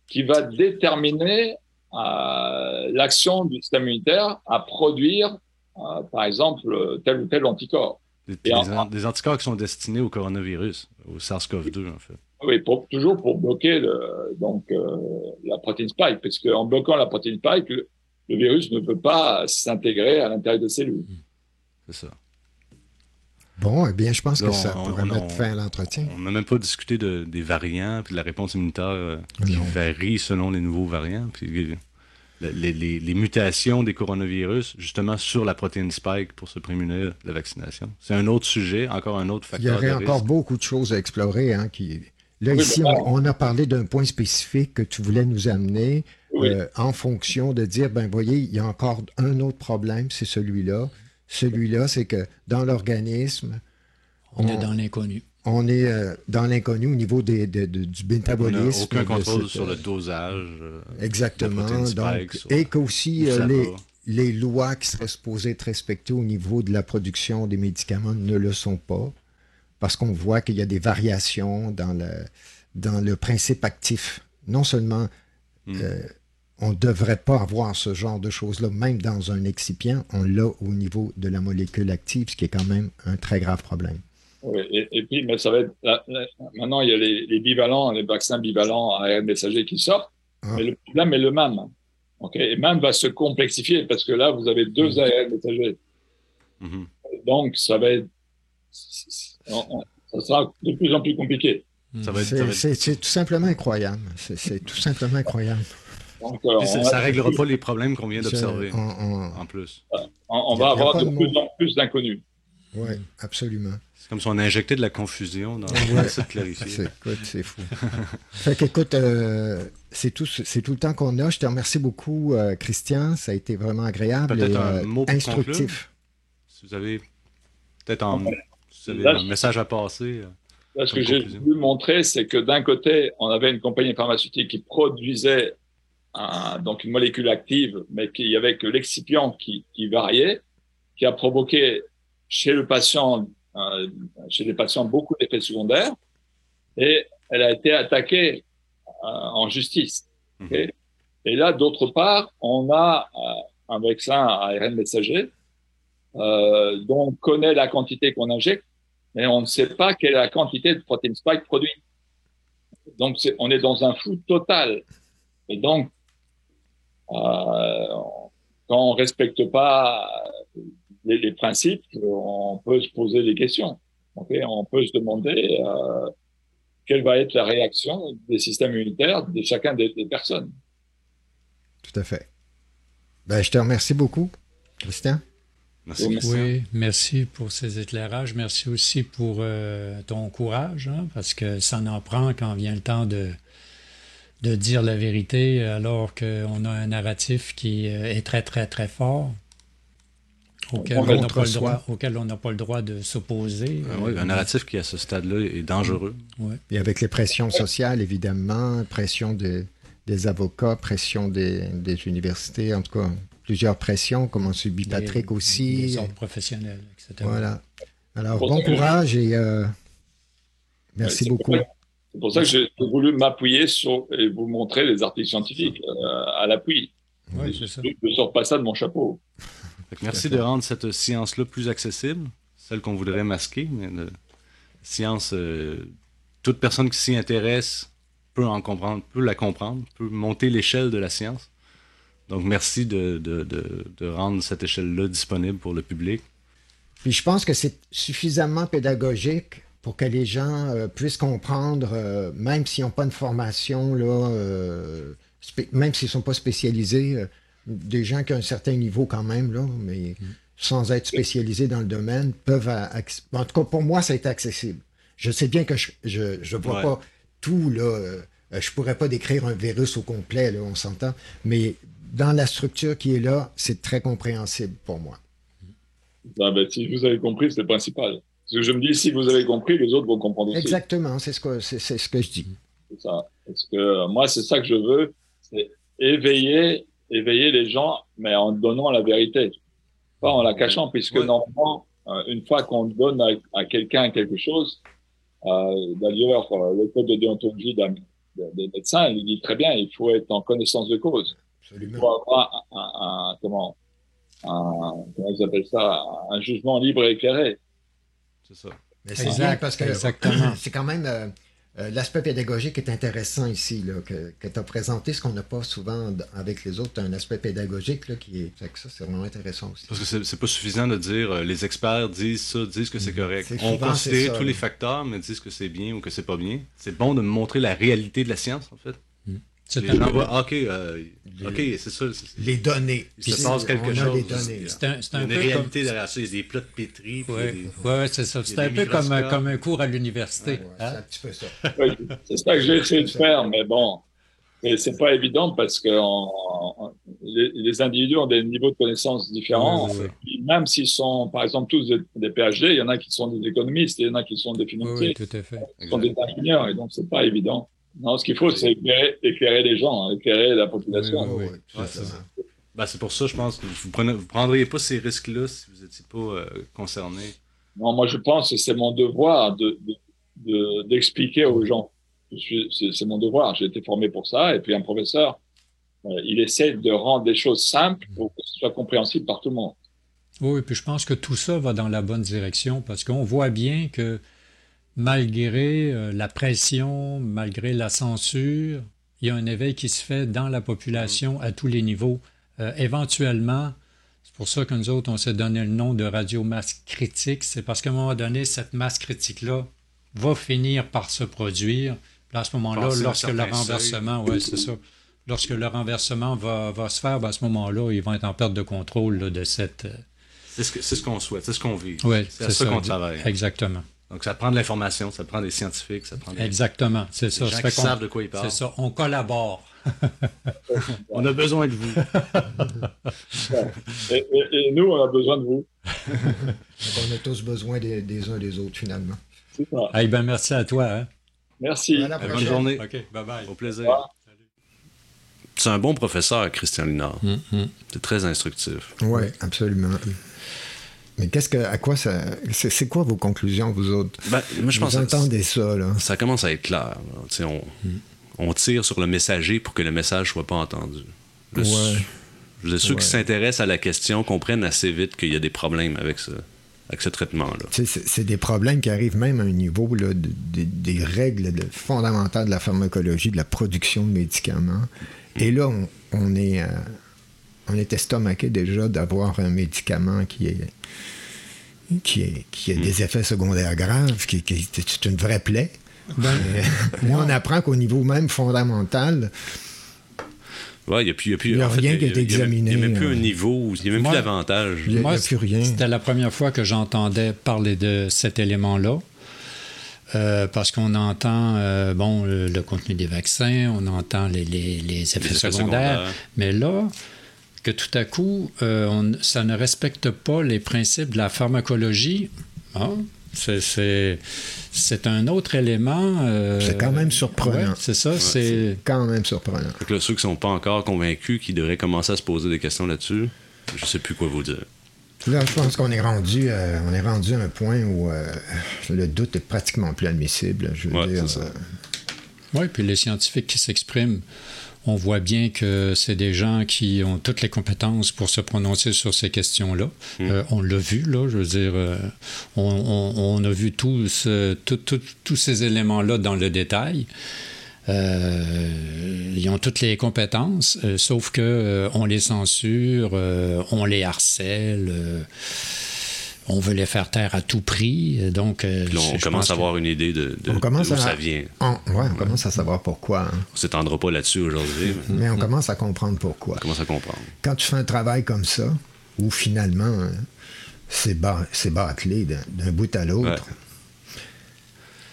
qui va déterminer euh, l'action du système immunitaire à produire, euh, par exemple, tel ou tel anticorps. Des, en- anticorps qui sont destinés au coronavirus, au SARS-CoV-2, en fait. Oui, pour, toujours pour bloquer le, donc euh, la protéine spike, parce qu'en bloquant la protéine spike, le, le virus ne peut pas s'intégrer à l'intérieur des cellules. C'est ça. Bon, eh bien, je pense Là, que ça on- pourrait on- mettre on- fin à l'entretien. On n'a même pas discuté de, des variants, puis de la réponse immunitaire euh, qui varie selon les nouveaux variants, puis euh, les, les- les mutations des coronavirus, justement sur la protéine spike pour se prémunir de la vaccination. C'est un autre sujet, encore un autre Il y facteur aurait de encore risque. beaucoup de choses à explorer. Hein, qui... Là, Oui, ici, on, on a parlé d'un point spécifique que tu voulais nous amener Oui. euh, en fonction de dire, ben voyez, il y a encore un autre problème, c'est celui-là. Celui-là, c'est que dans l'organisme, On est dans l'inconnu. on est euh, dans l'inconnu au niveau des, de- de- du On n'a métabolisme. aucun de contrôle cette, sur euh, le dosage. euh, Exactement. donc, et qu'aussi euh, les, les lois qui seraient supposées être respectées au niveau de la production des médicaments ne le sont pas, parce qu'on voit qu'il y a des variations dans le, dans le principe actif. Non seulement Mm. On ne devrait pas avoir ce genre de choses-là, même dans un excipient, on l'a au niveau de la molécule active, ce qui est quand même un très grave problème. Oui, et, et puis, mais ça va être, là, là, maintenant, il y a les, les bivalents, les vaccins bivalents à ARN messager qui sortent, Ah. mais le problème est le même. Ok, et même va se complexifier parce que là, vous avez deux ARN messagers. Mhm. Donc, ça va être, on- on- ça sera de plus en plus compliqué. Ça va être- ça C'est être- tout simplement incroyable. C'est tout simplement incroyable. Donc, euh, ça, ça réglera pas les problèmes qu'on vient d'observer, en plus. on- va avoir de plus en plus d'inconnus. Oui, absolument. C'est comme si on injectait de la confusion dans Ouais. le site clarifié. C'est, écoute, fou. fait qu'écoute, euh, c'est, tout, c'est tout le temps qu'on a. Je te remercie beaucoup, euh, Christian. Ça a été vraiment agréable et un mot pour instructif. Si vous avez peut-être un, si message à passer. Là, ce que j'ai voulu montrer, c'est que d'un côté, on avait une compagnie pharmaceutique qui produisait un- donc une molécule active, mais qu'il y avait que l'excipient qui, qui variait, qui a provoqué chez le patient, euh, chez les patients beaucoup d'effets secondaires, et elle a été attaquée euh, en justice. Mhm. et là, d'autre part, on a euh, un vaccin à ARN messager dont on connaît la quantité qu'on injecte, mais on ne sait pas quelle est la quantité de protéines spike produite. Donc, on est dans un flou total. Et donc, quand on respecte pas les, les principes, on peut se poser des questions. on peut se demander euh, quelle va être la réaction des systèmes immunitaires de chacun des, des personnes. Tout à fait. Ben, je te remercie beaucoup, Christian. Merci. Oui, merci pour ces éclairages. Merci aussi pour euh, ton courage, hein, parce que ça en prend quand vient le temps de, de dire la vérité, alors qu'on a un narratif qui euh, est très, très, très fort, auquel On n'a pas, le droit- auquel on n'a pas le droit de s'opposer. Ah oui, un narratif qui, à ce stade-là, est dangereux. Et avec les pressions sociales, évidemment, pression des, des avocats, pression des, des universités, en tout cas, plusieurs pressions, comme on subit Les- Patrick aussi. Les ordres professionnels, etc. Voilà. Alors, bon courage et euh, merci beaucoup. C'est pour ça que j'ai voulu m'appuyer sur et vous montrer les articles scientifiques euh, à l'appui. Oui, c'est ça. Je ne sors pas ça de mon chapeau. Merci de rendre cette science-là plus accessible, celle qu'on voudrait masquer, mais la science, euh, toute personne qui s'y intéresse peut en comprendre, peut la comprendre, peut monter l'échelle de la science. Donc merci de, de, de, de rendre cette échelle-là disponible pour le public. Puis je pense que c'est suffisamment pédagogique pour que les gens euh, puissent comprendre, euh, même s'ils n'ont pas une formation, là, euh, même s'ils ne sont pas spécialisés, euh, des gens qui ont un certain niveau quand même, là, mais sans être spécialisés dans le domaine, peuvent... en tout cas, pour moi, ça a été accessible. Je sais bien que je je, je vois Ouais. pas tout, là. euh, je pourrais pas décrire un virus au complet, là, on s'entend, mais dans la structure qui est là, c'est très compréhensible pour moi. Ah ben, si vous avez compris, c'est le principal. Parce que je me dis, si vous avez compris, les autres vont comprendre aussi. Exactement, c'est ce que, c'est, c'est ce que je dis. C'est ça. Parce que euh, moi, c'est ça que je veux, c'est éveiller, éveiller les gens, mais en donnant la vérité, pas en la cachant, puisque Ouais. normalement, euh, une fois qu'on donne à, à quelqu'un quelque chose, euh, d'ailleurs, le code de déontologie d'un- des médecins, il dit très bien, il faut être en connaissance de cause. Il Absolument. faut avoir un, un- un- comment, un, comment ils appellent ça, un jugement libre et éclairé. C'est ça. Mais c'est Exact, bien parce que exactement. c'est quand même euh, euh, l'aspect pédagogique est intéressant ici, là, que, que tu as présenté, ce qu'on n'a pas souvent avec les autres, un aspect pédagogique là, qui est. fait que ça, c'est vraiment intéressant aussi. Parce que c'est- pas suffisant de dire euh, les experts disent ça, disent que c'est correct. C'est On considère tous les facteurs, mais disent que c'est bien ou que c'est pas bien. C'est bon de montrer la réalité de la science, en fait. C'est Les gens voient, ok, euh, ok, c'est ça. c'est- Les données. Il se Puis passe quelque on chose. a les données. là. c'est un, une peu réalité derrière ça. Il y a des plats de pétri. comme... des- Ouais, c'est ça. un peu comme, microscopes. comme un cours à l'université. Ouais, c'est hein? un petit peu ça. Oui, c'est ça que j'ai essayé de faire, mais bon, c'est pas évident parce que les, les individus ont des niveaux de connaissances différents. Oui, Même s'ils sont, par exemple, tous des, des PhD, il y en a qui sont des économistes, il y en a qui sont des financiers, oui, tout à fait. qui sont des ingénieurs, et donc c'est pas évident. Non, ce qu'il faut, c'est éclairer, éclairer les gens, hein, éclairer la population. Oui, oui, tout Ouais, à c'est ça. Ben, c'est pour ça, je pense que vous ne vous prendriez pas ces risques-là si vous n'étiez pas euh, concerné. Non, moi, je pense que c'est mon devoir de, de- de- d'expliquer aux gens. C'est, mon devoir. J'ai été formé pour ça. Et puis, un professeur, euh, il essaie de rendre des choses simples pour que ce soit compréhensible par tout le monde. Oui, puis je pense que tout ça va dans la bonne direction parce qu'on voit bien que malgré euh, la pression, malgré la censure, il y a un éveil qui se fait dans la population à tous les niveaux. Euh, éventuellement, c'est pour ça que nous autres, on s'est donné le nom de radio masse critique, c'est parce qu'à un moment donné, cette masse critique-là va finir par se produire. Puis à ce moment-là, lorsque le renversement, ouais, c'est ça. Lorsque le renversement va, va se faire, ben, à ce moment-là, ils vont être en perte de contrôle là, de cette. euh, C'est ce qu'on souhaite, c'est ce qu'on vit. Ouais, c'est à ça, qu'on travaille. Exactement. Donc, ça prend de l'information, ça prend des scientifiques, ça prend des, Exactement. C'est des ça. gens Ça qui fait savent de quoi ils parlent. C'est ça. On collabore. On a besoin de vous. Et, et- et nous, on a besoin de vous. Donc, on a tous besoin des, des uns des autres, finalement. C'est ça. Hey, ben, merci à toi. Hein? Merci. À la Bonne prochaine. journée. OK, bye-bye. Au plaisir. Au revoir. C'est un bon professeur, Christian Linard. Mm-hmm. C'est très instructif. Oui, absolument. Mais qu'est-ce que, à quoi ça, c'est, quoi vos conclusions, vous autres? Ben, moi, je Vous pense entendez ça, là ça commence à être clair. sais, On, tire sur le messager pour que le message soit pas entendu. Le- Ouais. Je veux dire, ceux Ouais. qui s'intéressent à la question comprennent assez vite qu'il y a des problèmes avec ce, avec ce traitement-là. C'est, des problèmes qui arrivent même à un niveau là, de- de- des règles de- fondamentales de la pharmacologie, de la production de médicaments. Et là, on, on est, euh, on est estomaqué déjà d'avoir un médicament qui est qui, est, qui a des effets secondaires graves, qui, qui c'est une vraie plaie. Ben, là, on apprend qu'au niveau même fondamental, Ouais, il n'y a, plus- il y a, plus- Il y a en fait, rien qui a été il a n'y a même examiné, plus euh. un niveau, il n'y a même Moi- plus d'avantage. il n'y a, plus rien. C'était la première fois que j'entendais parler de cet élément-là. Euh, parce qu'on entend euh, bon le, le contenu des vaccins, on entend les, les- les effets, Les effets secondaires, secondaires. mais là, que tout à coup, euh, on- ça ne respecte pas les principes de la pharmacologie, ah, c'est- c'est c'est un autre élément. euh, C'est quand même surprenant. ouais, c'est ça, c'est Quand même surprenant. Là, ceux qui ne sont pas encore convaincus, qui devraient commencer à se poser des questions là-dessus, je ne sais plus quoi vous dire. Là, je pense qu'on est rendu, euh, on est rendu à un point où euh, le doute est pratiquement plus admissible. Je veux Ouais, dire, Oui, puis les scientifiques qui s'expriment, on voit bien que c'est des gens qui ont toutes les compétences pour se prononcer sur ces questions-là. Mm. Euh, on l'a vu, là, je veux dire, euh, on, on- on a vu tous, tout- tout- tous ces éléments-là dans le détail. Euh, ils ont toutes les compétences, sauf que on les censure, on les harcèle, on veut les faire taire à tout prix. Donc, euh, là, on je commence à que- avoir une idée de, de, On commence d'où à- ça vient. On, ouais, on commence à savoir pourquoi. hein. On s'étendra pas là-dessus aujourd'hui, mais Mais on commence à comprendre pourquoi. on commence à comprendre. Quand tu fais un travail comme ça, où finalement, hein, c'est bâclé d'un d'un bout à l'autre. Ouais.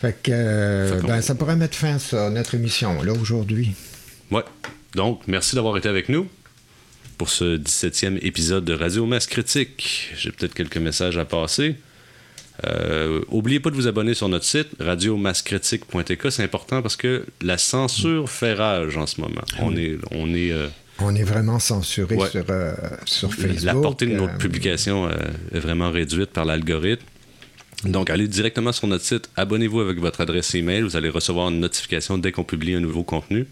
Fait que euh, Fait ben, ça pourrait mettre fin à ça, notre émission, là, aujourd'hui. Ouais. Donc, merci d'avoir été avec nous pour ce 17e épisode de Radio Masse Critique. J'ai peut-être quelques messages à passer. Euh, oubliez pas de vous abonner sur notre site radiomascritique.tk. C'est important parce que la censure fait rage en ce moment. On est, on est euh, On est vraiment censuré Ouais. sur, euh, sur Facebook. la portée de euh, notre publication euh, est vraiment réduite par l'algorithme. Donc, allez directement sur notre site, abonnez-vous avec votre adresse email. Vous allez recevoir une notification dès qu'on publie un nouveau contenu.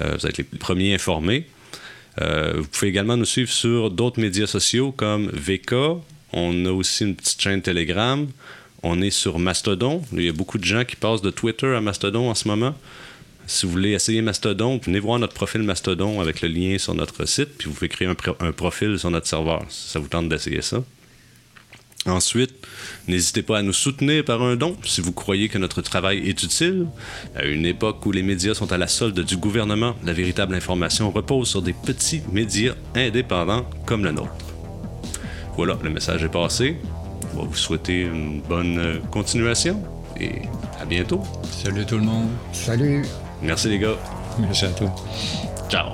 Euh, vous êtes les premiers informés. Euh, vous pouvez également nous suivre sur d'autres médias sociaux comme VK. On a aussi une petite chaîne Telegram. On est sur Mastodon. Il y a beaucoup de gens qui passent de Twitter à Mastodon en ce moment. Si vous voulez essayer Mastodon, venez voir notre profil Mastodon avec le lien sur notre site, puis vous pouvez créer un, pro- un profil sur notre serveur si ça vous tente d'essayer ça? Ensuite, n'hésitez pas à nous soutenir par un don si vous croyez que notre travail est utile. À une époque où les médias sont à la solde du gouvernement, la véritable information repose sur des petits médias indépendants comme le nôtre. Voilà, le message est passé. On va vous souhaiter une bonne euh, continuation et à bientôt. Salut tout le monde. Salut! Merci les gars. Merci à toi. Ciao.